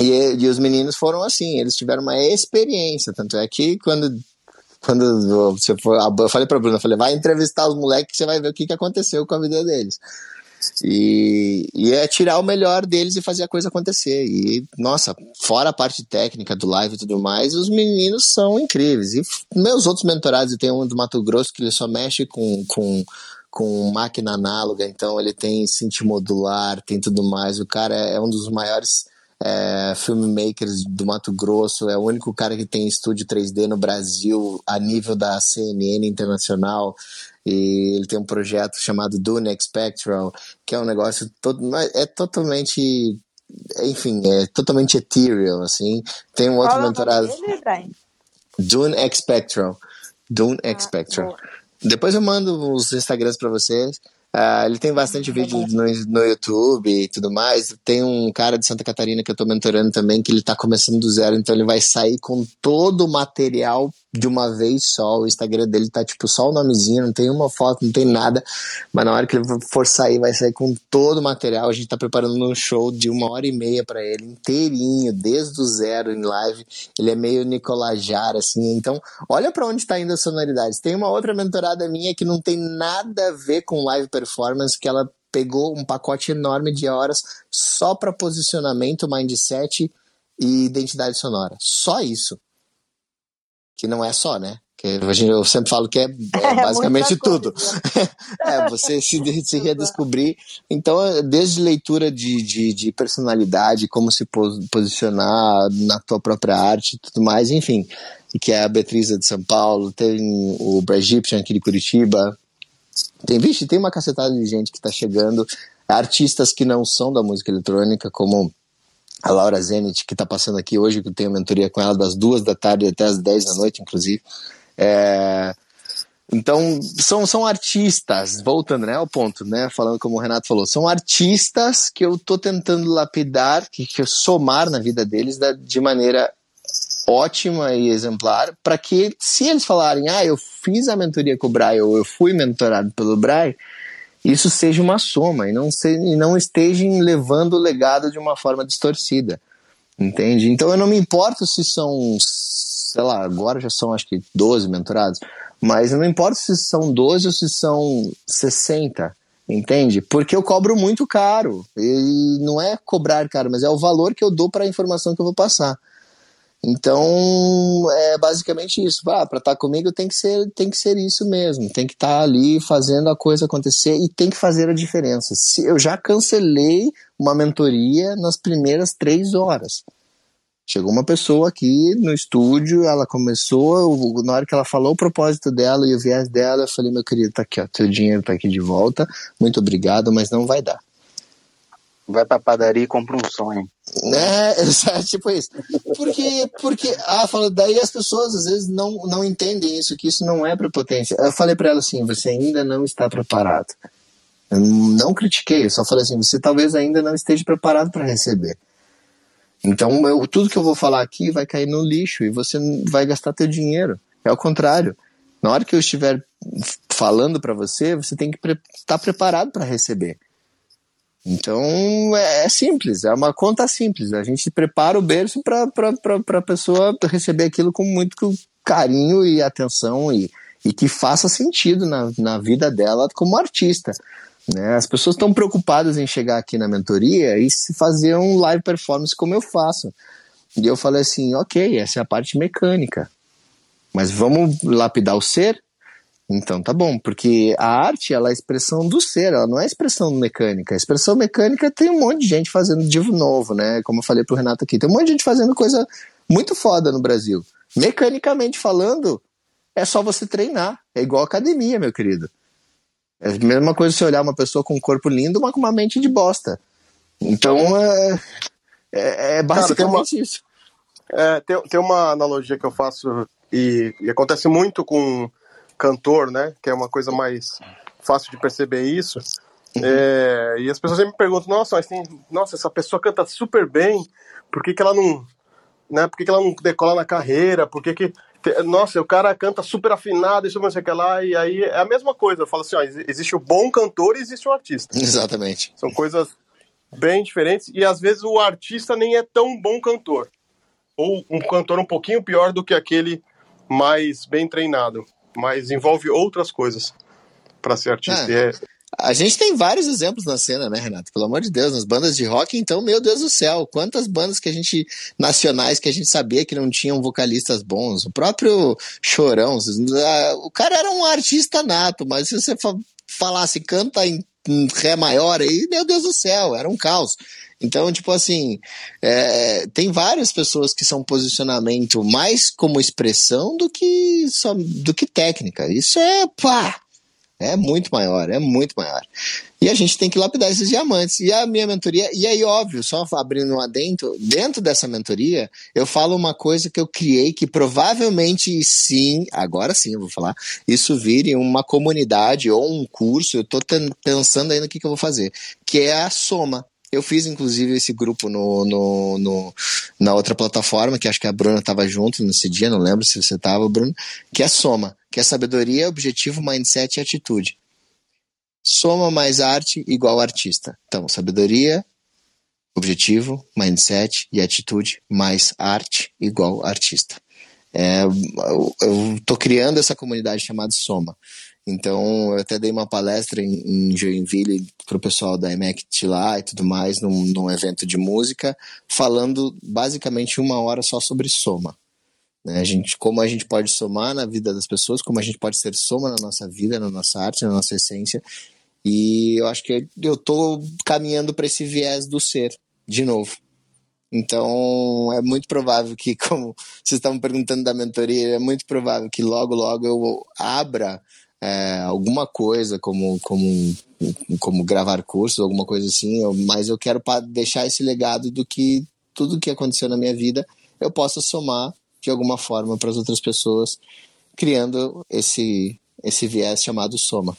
E, e os meninos foram assim, eles tiveram uma experiência. Tanto é que quando quando você for, eu falei pra Bruna, eu falei, vai entrevistar os moleques que você vai ver o que, que aconteceu com a vida deles. E, e é tirar o melhor deles e fazer a coisa acontecer. E, nossa, fora a parte técnica do live e tudo mais, os meninos são incríveis. E meus outros mentorados, tem um do Mato Grosso que ele só mexe com, com, com máquina análoga, então ele tem synth modular, tem tudo mais. O cara é um dos maiores é, filmmakers do Mato Grosso, é o único cara que tem estúdio 3D no Brasil a nível da CNN internacional e ele tem um projeto chamado Dune Spectral, que é um negócio todo, é totalmente, enfim, é totalmente ethereal, assim. Tem um outro Qual mentorado. Dune Spectral. Dune ah, Spectral. Depois eu mando os Instagrams para vocês. Uh, ele tem bastante vídeo no, no YouTube e tudo mais. Tem um cara de Santa Catarina que eu tô mentorando também, que ele tá começando do zero, então ele vai sair com todo o material de uma vez só. O Instagram dele tá tipo só o nomezinho, não tem uma foto, não tem nada. Mas na hora que ele for sair, vai sair com todo o material. A gente tá preparando um show de uma hora e meia para ele, inteirinho, desde o zero em live. Ele é meio Nicolajar, assim. Então, olha para onde tá indo as sonoridades. Tem uma outra mentorada minha que não tem nada a ver com live performance, que ela pegou um pacote enorme de horas só para posicionamento, mindset e identidade sonora. Só isso que não é só, né? Que eu sempre falo que é, [LAUGHS] é, é basicamente tudo. [LAUGHS] é, você se, se redescobrir. Então, desde leitura de, de, de, personalidade, como se posicionar na tua própria arte e tudo mais, enfim. Que é a Beatriz de São Paulo, tem o Bra Egyptian aqui de Curitiba. Tem, vixe, tem uma cacetada de gente que está chegando. Artistas que não são da música eletrônica, como a Laura Zenit, que está passando aqui hoje, que eu tenho mentoria com ela das duas da tarde até as dez da noite, inclusive. É... Então, são, são artistas, voltando né, ao ponto, né, falando como o Renato falou, são artistas que eu estou tentando lapidar, que, que eu somar na vida deles da, de maneira ótima e exemplar para que, se eles falarem, ah, eu fiz a mentoria com o Brian ou eu fui mentorado pelo Brian, isso seja uma soma e não, se, e não estejam levando o legado de uma forma distorcida. Entende? Então eu não me importo se são, sei lá, agora já são acho que 12 mentorados, mas eu não importo se são 12 ou se são 60, entende? Porque eu cobro muito caro. E não é cobrar caro, mas é o valor que eu dou para a informação que eu vou passar. Então, é basicamente isso. Ah, para estar tá comigo tem que ser tem que ser isso mesmo. Tem que estar tá ali fazendo a coisa acontecer e tem que fazer a diferença. Se eu já cancelei uma mentoria nas primeiras três horas. Chegou uma pessoa aqui no estúdio, ela começou, na hora que ela falou o propósito dela e o viés dela, eu falei, meu querido, tá aqui, ó, teu dinheiro tá aqui de volta, muito obrigado, mas não vai dar. Vai pra padaria e compra um sonho. [LAUGHS] É tipo isso. Porque, porque ah, falo, daí as pessoas às vezes não, não entendem isso, que isso não é prepotência. Eu falei para ela assim, você ainda não está preparado. Eu não critiquei, eu só falei assim, você talvez ainda não esteja preparado para receber. Então, eu, tudo que eu vou falar aqui vai cair no lixo e você vai gastar teu dinheiro. É o contrário. Na hora que eu estiver falando para você, você tem que estar pre tá preparado para receber. Então é, é, simples, é uma conta simples. A gente prepara o berço para a pessoa receber aquilo com muito carinho e atenção e, e que faça sentido na, na vida dela como artista. Né? As pessoas estão preocupadas em chegar aqui na mentoria e se fazer um live performance como eu faço. E eu falei assim: ok, essa é a parte mecânica, mas vamos lapidar o ser? Então tá bom, porque a arte ela é a expressão do ser, ela não é a expressão mecânica. A expressão mecânica tem um monte de gente fazendo de novo, né? Como eu falei pro Renato aqui, tem um monte de gente fazendo coisa muito foda no Brasil. Mecanicamente falando, é só você treinar. É igual academia, meu querido. É a mesma coisa se olhar uma pessoa com um corpo lindo, mas com uma mente de bosta. Então é, é, é basicamente Cara, uma, isso. É, tem, tem uma analogia que eu faço e, e acontece muito com cantor, né? Que é uma coisa mais fácil de perceber isso. Uhum. É, e as pessoas sempre me perguntam, nossa, mas tem, nossa, essa pessoa canta super bem, por que, que ela não. Né, por que, que ela não decola na carreira? Por que, que. Nossa, o cara canta super afinado, isso não sei o que lá, e aí é a mesma coisa. Eu falo assim, ó, existe o bom cantor e existe o artista. Exatamente. São coisas bem diferentes, e às vezes o artista nem é tão bom cantor. Ou um cantor um pouquinho pior do que aquele mais bem treinado mas envolve outras coisas para ser artista. É. A gente tem vários exemplos na cena, né, Renato? Pelo amor de Deus, nas bandas de rock, então, meu Deus do céu, quantas bandas que a gente, nacionais, que a gente sabia que não tinham vocalistas bons. O próprio Chorão, o cara era um artista nato, mas se você falasse canta em Ré maior aí, meu Deus do céu, era um caos. Então, tipo assim, é, tem várias pessoas que são posicionamento mais como expressão do que só, do que técnica. Isso é pá, é muito maior, é muito maior. E a gente tem que lapidar esses diamantes. E a minha mentoria, e aí, óbvio, só abrindo um adentro, dentro dessa mentoria, eu falo uma coisa que eu criei que provavelmente sim, agora sim eu vou falar, isso vire uma comunidade ou um curso, eu tô pensando ainda o que, que eu vou fazer, que é a soma. Eu fiz, inclusive, esse grupo no, no, no, na outra plataforma, que acho que a Bruna estava junto nesse dia, não lembro se você estava, Bruno, que é Soma, que é sabedoria, objetivo, mindset e atitude. Soma mais arte igual artista. Então, sabedoria, objetivo, mindset e atitude mais arte igual artista. É, eu estou criando essa comunidade chamada Soma. Então, eu até dei uma palestra em, em Joinville para o pessoal da EMECT lá e tudo mais, num, num, evento de música, falando basicamente uma hora só sobre soma. Né? A gente, como a gente pode somar na vida das pessoas, como a gente pode ser soma na nossa vida, na nossa arte, na nossa essência. E eu acho que eu estou caminhando para esse viés do ser, de novo. Então, é muito provável que, como vocês estavam perguntando da mentoria, é muito provável que logo, logo eu abra é, alguma coisa, como, como, como gravar cursos, alguma coisa assim, eu, mas eu quero deixar esse legado do que tudo que aconteceu na minha vida eu possa somar de alguma forma para as outras pessoas, criando esse, esse viés chamado soma.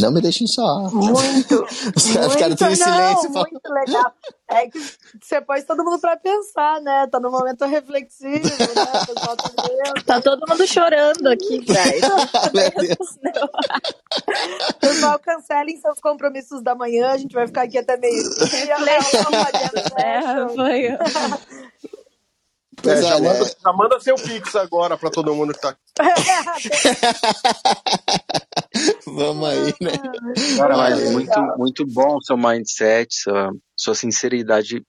Não me deixem só. Muito. [LAUGHS] Os caras ficaram muito, tudo em silêncio. não, muito legal. É que você pôs todo mundo pra pensar, né? Tá num momento reflexivo, né? O pessoal tá vendo. Tá todo mundo chorando aqui, [LAUGHS] Deus. [LAUGHS] Pessoal, cancelem seus compromissos da manhã. A gente vai ficar aqui até meio-dia. É, foi. É, já, olha, manda, já manda seu Pix agora pra todo mundo que tá [LAUGHS] vamos aí, né? Cara, mas muito, muito bom o seu mindset, sua, sua sinceridade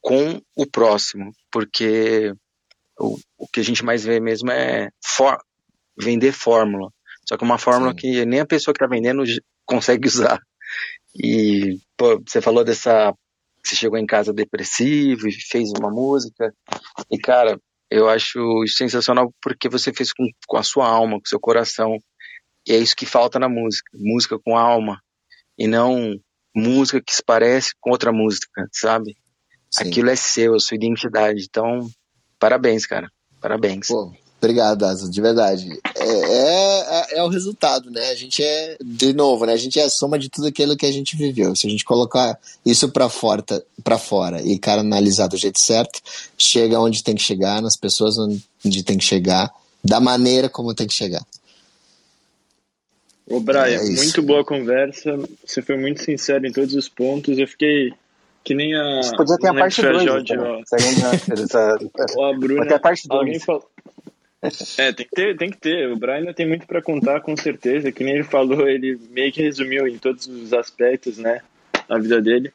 com o próximo, porque o, o que a gente mais vê mesmo é for- vender fórmula. Só que uma fórmula Sim. que nem a pessoa que tá vendendo consegue usar. E pô, você falou dessa. Você chegou em casa depressivo e fez uma música. E, cara, eu acho isso sensacional porque você fez com, com a sua alma, com o seu coração. E é isso que falta na música. Música com alma. E não música que se parece com outra música, sabe? Sim. Aquilo é seu, a sua identidade. Então, parabéns, cara. Parabéns. Pô, obrigado, Asa, de verdade. É, é, é o resultado, né? A gente é, de novo, né? A gente é a soma de tudo aquilo que a gente viveu. Se a gente colocar isso pra fora, pra fora e, cara, analisar do jeito certo, chega onde tem que chegar, nas pessoas onde tem que chegar, da maneira como tem que chegar. Ô, Brian, É muito boa conversa. Você foi muito sincero em todos os pontos. Eu fiquei que nem a. Você podia ter a parte se foi a 2. Jorge ou- Essa... ou a Bruna. ter a parte Alguém dois. falou. É, tem que ter, tem que ter. O Brian tem muito para contar, com certeza. Que nem ele falou, ele meio que resumiu em todos os aspectos, né, na vida dele.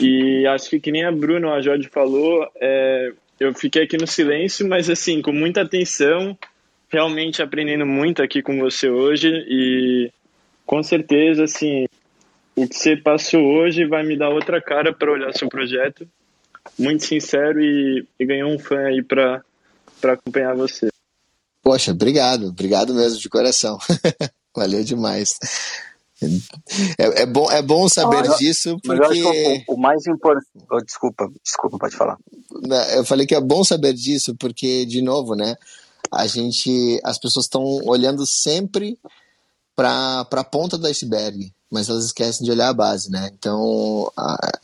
E acho que que nem a Bruna ou a Jorge falou, é, eu fiquei aqui no silêncio, mas assim, com muita atenção, realmente aprendendo muito aqui com você hoje e com certeza, assim, o que você passou hoje vai me dar outra cara para olhar seu projeto. Muito sincero e, e ganhou um fã aí para acompanhar você. Poxa, obrigado, obrigado mesmo, de coração. [LAUGHS] Valeu demais. É, é bom, é bom saber disso, Mas eu acho porque. que o, o mais importante. Oh, desculpa, desculpa, pode falar. né, eu falei que é bom saber disso porque de novo né a gente as pessoas estão olhando sempre para a ponta do iceberg mas elas esquecem de olhar a base né então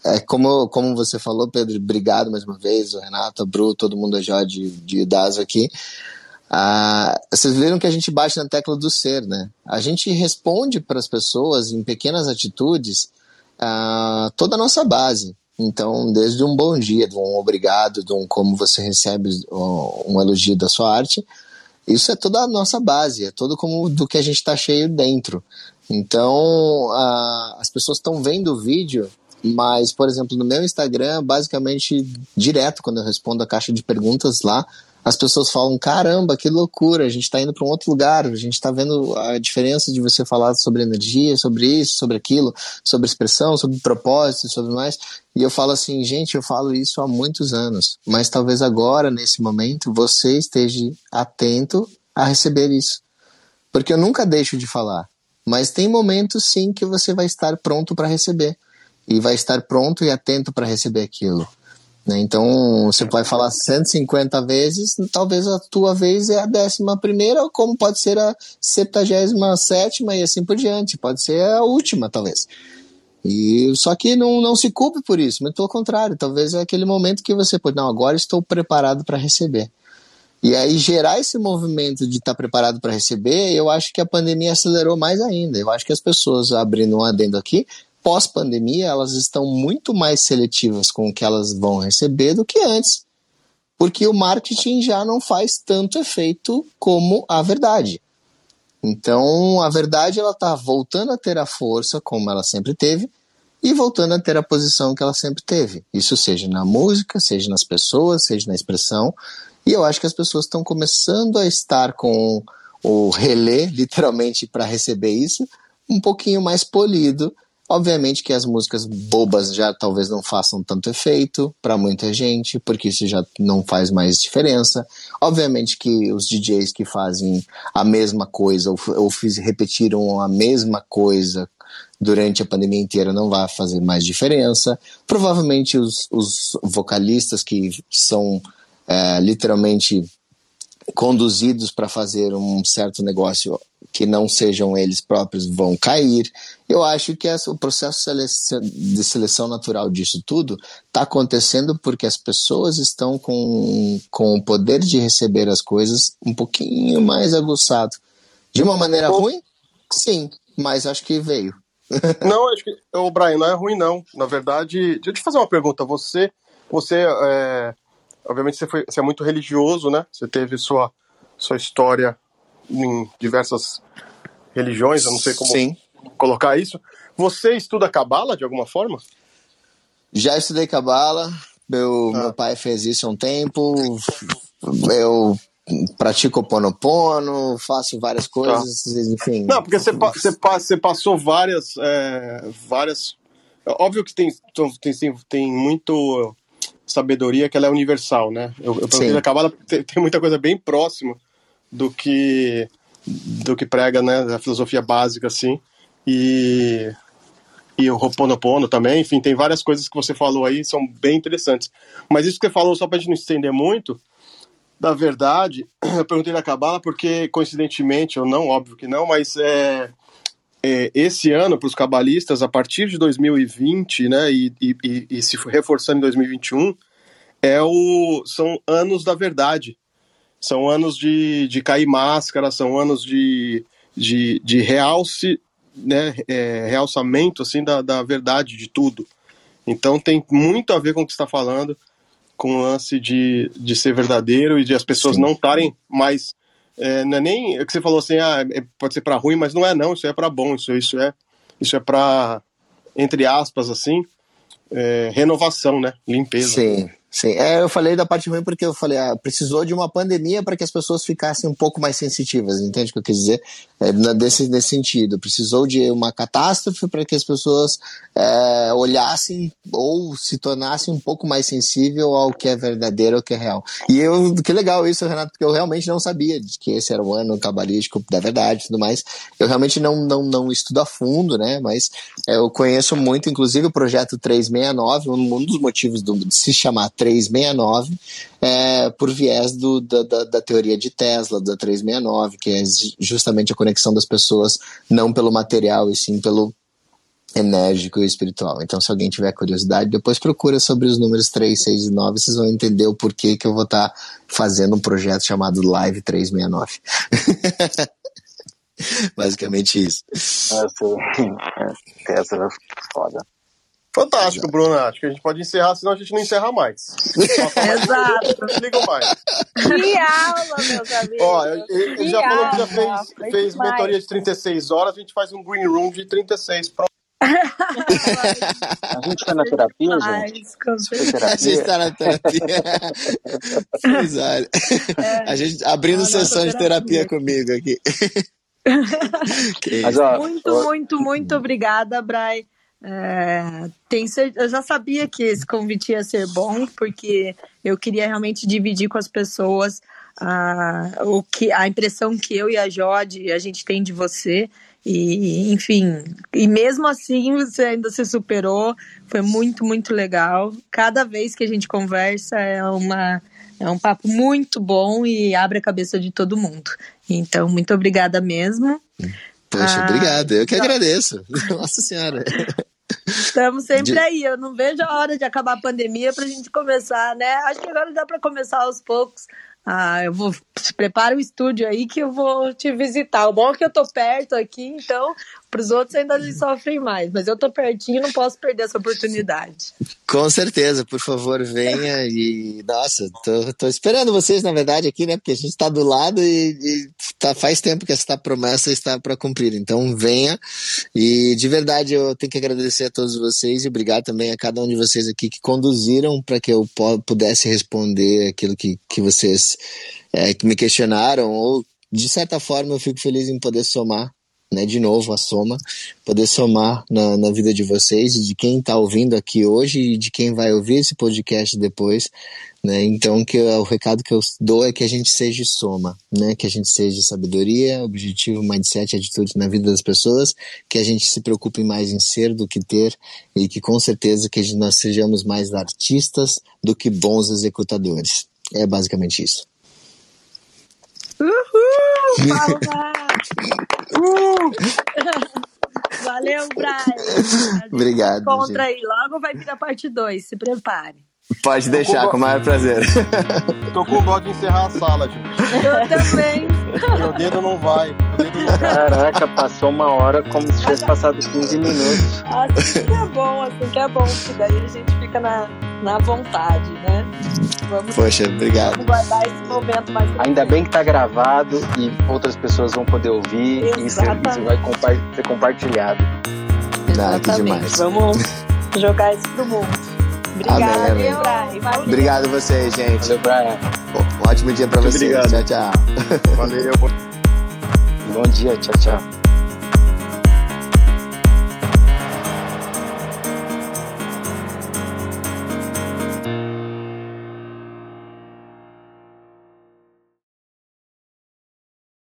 é como como você falou Pedro obrigado mais uma vez o Renato a Bru todo mundo a Jó de, de Dazo aqui ah, vocês viram que a gente bate na tecla do ser, né? A gente responde para as pessoas em pequenas atitudes ah, toda a nossa base. Então, desde um bom dia, de um obrigado, de um como você recebe um elogio da sua arte, isso é toda a nossa base, é todo como do que a gente está cheio dentro. Então, ah, as pessoas estão vendo o vídeo, mas, por exemplo, no meu Instagram, basicamente, direto, quando eu respondo a caixa de perguntas lá, as pessoas falam: caramba, que loucura, a gente está indo para um outro lugar, a gente está vendo a diferença de você falar sobre energia, sobre isso, sobre aquilo, sobre expressão, sobre propósito sobre mais. E eu falo assim, gente, eu falo isso há muitos anos, mas talvez agora, nesse momento, você esteja atento a receber isso. Porque eu nunca deixo de falar, mas tem momentos sim que você vai estar pronto para receber e vai estar pronto e atento para receber aquilo. Né? Então, você vai falar 150 vezes, talvez a tua vez é a décima primeira, como pode ser a septagésima sétima e assim por diante. Pode ser a última, talvez. E só que não, não se culpe por isso, muito pelo contrário, talvez é aquele momento que você pode, não, agora estou preparado para receber. E aí gerar esse movimento de estar preparado para receber, eu acho que a pandemia acelerou mais ainda. Eu acho que as pessoas abrindo um adendo aqui, pós-pandemia, elas estão muito mais seletivas com o que elas vão receber do que antes. Porque o marketing já não faz tanto efeito como a verdade. Então, a verdade ela está voltando a ter a força como ela sempre teve e voltando a ter a posição que ela sempre teve. Isso seja na música, seja nas pessoas, seja na expressão. E eu acho que as pessoas estão começando a estar com o relé, literalmente, para receber isso, um pouquinho mais polido. Obviamente que as músicas bobas já talvez não façam tanto efeito para muita gente, porque isso já não faz mais diferença. Obviamente que os DJs que fazem a mesma coisa ou, ou fiz, repetiram a mesma coisa durante a pandemia inteira não vai fazer mais diferença. Provavelmente os, os vocalistas que são é, literalmente conduzidos para fazer um certo negócio que não sejam eles próprios vão cair. Eu acho que essa, o processo de seleção natural disso tudo está acontecendo porque as pessoas estão com, com o poder de receber as coisas um pouquinho mais aguçado. De uma maneira ruim? Sim, mas acho que veio. [LAUGHS] não, acho que o Brian não é ruim não. Na verdade, deixa eu te fazer uma pergunta. Você, você, é, obviamente você foi, você é muito religioso, né? Você teve sua sua história em diversas religiões, eu não sei como Sim. colocar isso. Você estuda cabala de alguma forma? Já estudei cabala. Meu, ah. meu pai fez isso há um tempo. Eu pratico ponopono, faço várias tá. coisas, enfim. Não, porque você, você, você passou várias, é, várias. Óbvio que tem, tem, tem muito sabedoria que ela é universal, né? Eu, eu a Cabala tem, tem muita coisa bem próxima do que do que prega, né, a filosofia básica assim. E e o Ho'oponopono também, enfim, tem várias coisas que você falou aí, são bem interessantes. Mas isso que você falou, só para a gente não estender muito, da verdade, [CLEARS THROAT] eu perguntei na Cabala porque, coincidentemente, ou não, óbvio que não, mas é, é esse ano, para os cabalistas, a partir de 2020, né, e, e, e se reforçando em 2021, é o, são anos da verdade. São anos de, de cair máscara, são anos de, de, de realce, né, é, realçamento assim, da, da verdade de tudo. Então tem muito a ver com o que está falando, com o lance de, de ser verdadeiro e de as pessoas Sim. não estarem mais. É, não é nem é que você falou assim, ah, é, pode ser para ruim, mas não é não, isso é para bom, isso, isso é isso é para entre aspas assim, é, renovação, né, limpeza. Sim. Sim, é, eu falei da parte ruim porque eu falei, ah, precisou de uma pandemia para que as pessoas ficassem um pouco mais sensitivas, entende o que eu quis dizer? É, nesse, sentido, precisou de uma catástrofe para que as pessoas é, olhassem ou se tornassem um pouco mais sensível ao que é verdadeiro, ao que é real. E eu, que legal isso, Renato, porque eu realmente não sabia de que esse era o ano cabalístico da verdade e tudo mais. Eu realmente não, não, não estudo a fundo, né? Mas é, eu conheço muito, inclusive o projeto 369, um, um dos motivos do, de se chamar 369, é, por viés do, da, da, da, teoria de Tesla, da 369, que é justamente a conexão das pessoas não pelo material e sim pelo enérgico e espiritual. Então, se alguém tiver curiosidade, depois procura sobre os números 3, 6 e 9, vocês vão entender o porquê que eu vou estar tá fazendo um projeto chamado Live 369. [LAUGHS] Basicamente isso. Essa, essa é foda. Fantástico, Exato. Bruna. Acho que a gente pode encerrar, senão a gente não encerra mais. Exato. Não ligo mais. Que aula, meus amigos. Ó, ele já falou que já fez, fez mentoria de 36 horas, a gente faz um green room de 36. Pronto. a gente está na terapia, gente? A gente está na terapia. É, a gente abrindo sessão de terapia comigo aqui. [LAUGHS] Mas, ó, muito, muito, muito obrigada, Bray. É, tem, eu já sabia que esse convite ia ser bom, porque eu queria realmente dividir com as pessoas a, o que, a impressão que eu e a Jode a gente tem de você. E, enfim, e mesmo assim você ainda se superou, foi muito, muito legal. Cada vez que a gente conversa é uma é um papo muito bom e abre a cabeça de todo mundo. Então, muito obrigada mesmo. Poxa, ah, obrigado. Eu que então agradeço. [LAUGHS] Nossa Senhora. Estamos sempre de... aí. Eu não vejo a hora de acabar a pandemia para a gente começar, né? Acho que agora dá para começar aos poucos. Ah, eu vou. Prepara o estúdio aí que eu vou te visitar. O bom é que eu tô perto aqui, então para os outros ainda sofrem mais, mas eu tô pertinho não posso perder essa oportunidade. Com certeza, por favor, venha e nossa, tô, tô esperando vocês na verdade aqui, né? Porque a gente está do lado e, e tá, faz tempo que essa promessa está para cumprir. Então venha e de verdade eu tenho que agradecer a todos vocês e obrigado também a cada um de vocês aqui que conduziram para que eu pudesse responder aquilo que, que vocês é, que me questionaram ou de certa forma eu fico feliz em poder somar né, de novo a soma, poder somar na, na vida de vocês e de quem está ouvindo aqui hoje e de quem vai ouvir esse podcast depois, né? Então que o recado que eu dou é que a gente seja soma, né? Que a gente seja sabedoria, objetivo, mindset, atitude na vida das pessoas, que a gente se preocupe mais em ser do que ter e que com certeza que nós sejamos mais artistas do que bons executadores. É basicamente isso. Uhul! Palmas! [LAUGHS] Uh! Valeu, Brian. Obrigado. Encontra gente. aí. Logo vai vir a parte 2. Se prepare. Pode deixar, com o maior prazer. [LAUGHS] Tô com dó de encerrar a sala, gente. Eu também. Meu dedo não vai. Meu dedo não vai. Caraca, passou uma hora como se tivesse passado 15 minutos. Assim que é bom, assim que é bom. Porque daí a gente fica na, na vontade, né? Vamos, Poxa, obrigado. vamos guardar esse momento mais Ainda bem que tá gravado e outras pessoas vão poder ouvir e isso, Exatamente. isso vai compa- ser compartilhado. Ah, Exatamente. demais. Vamos jogar isso pro mundo. Obrigada, Amém, amém. Brian. Obrigado a vocês, gente. Valeu, Brian. Um ótimo dia pra Muito vocês. obrigado. Tchau, tchau. Valeu. Bom dia, tchau, tchau.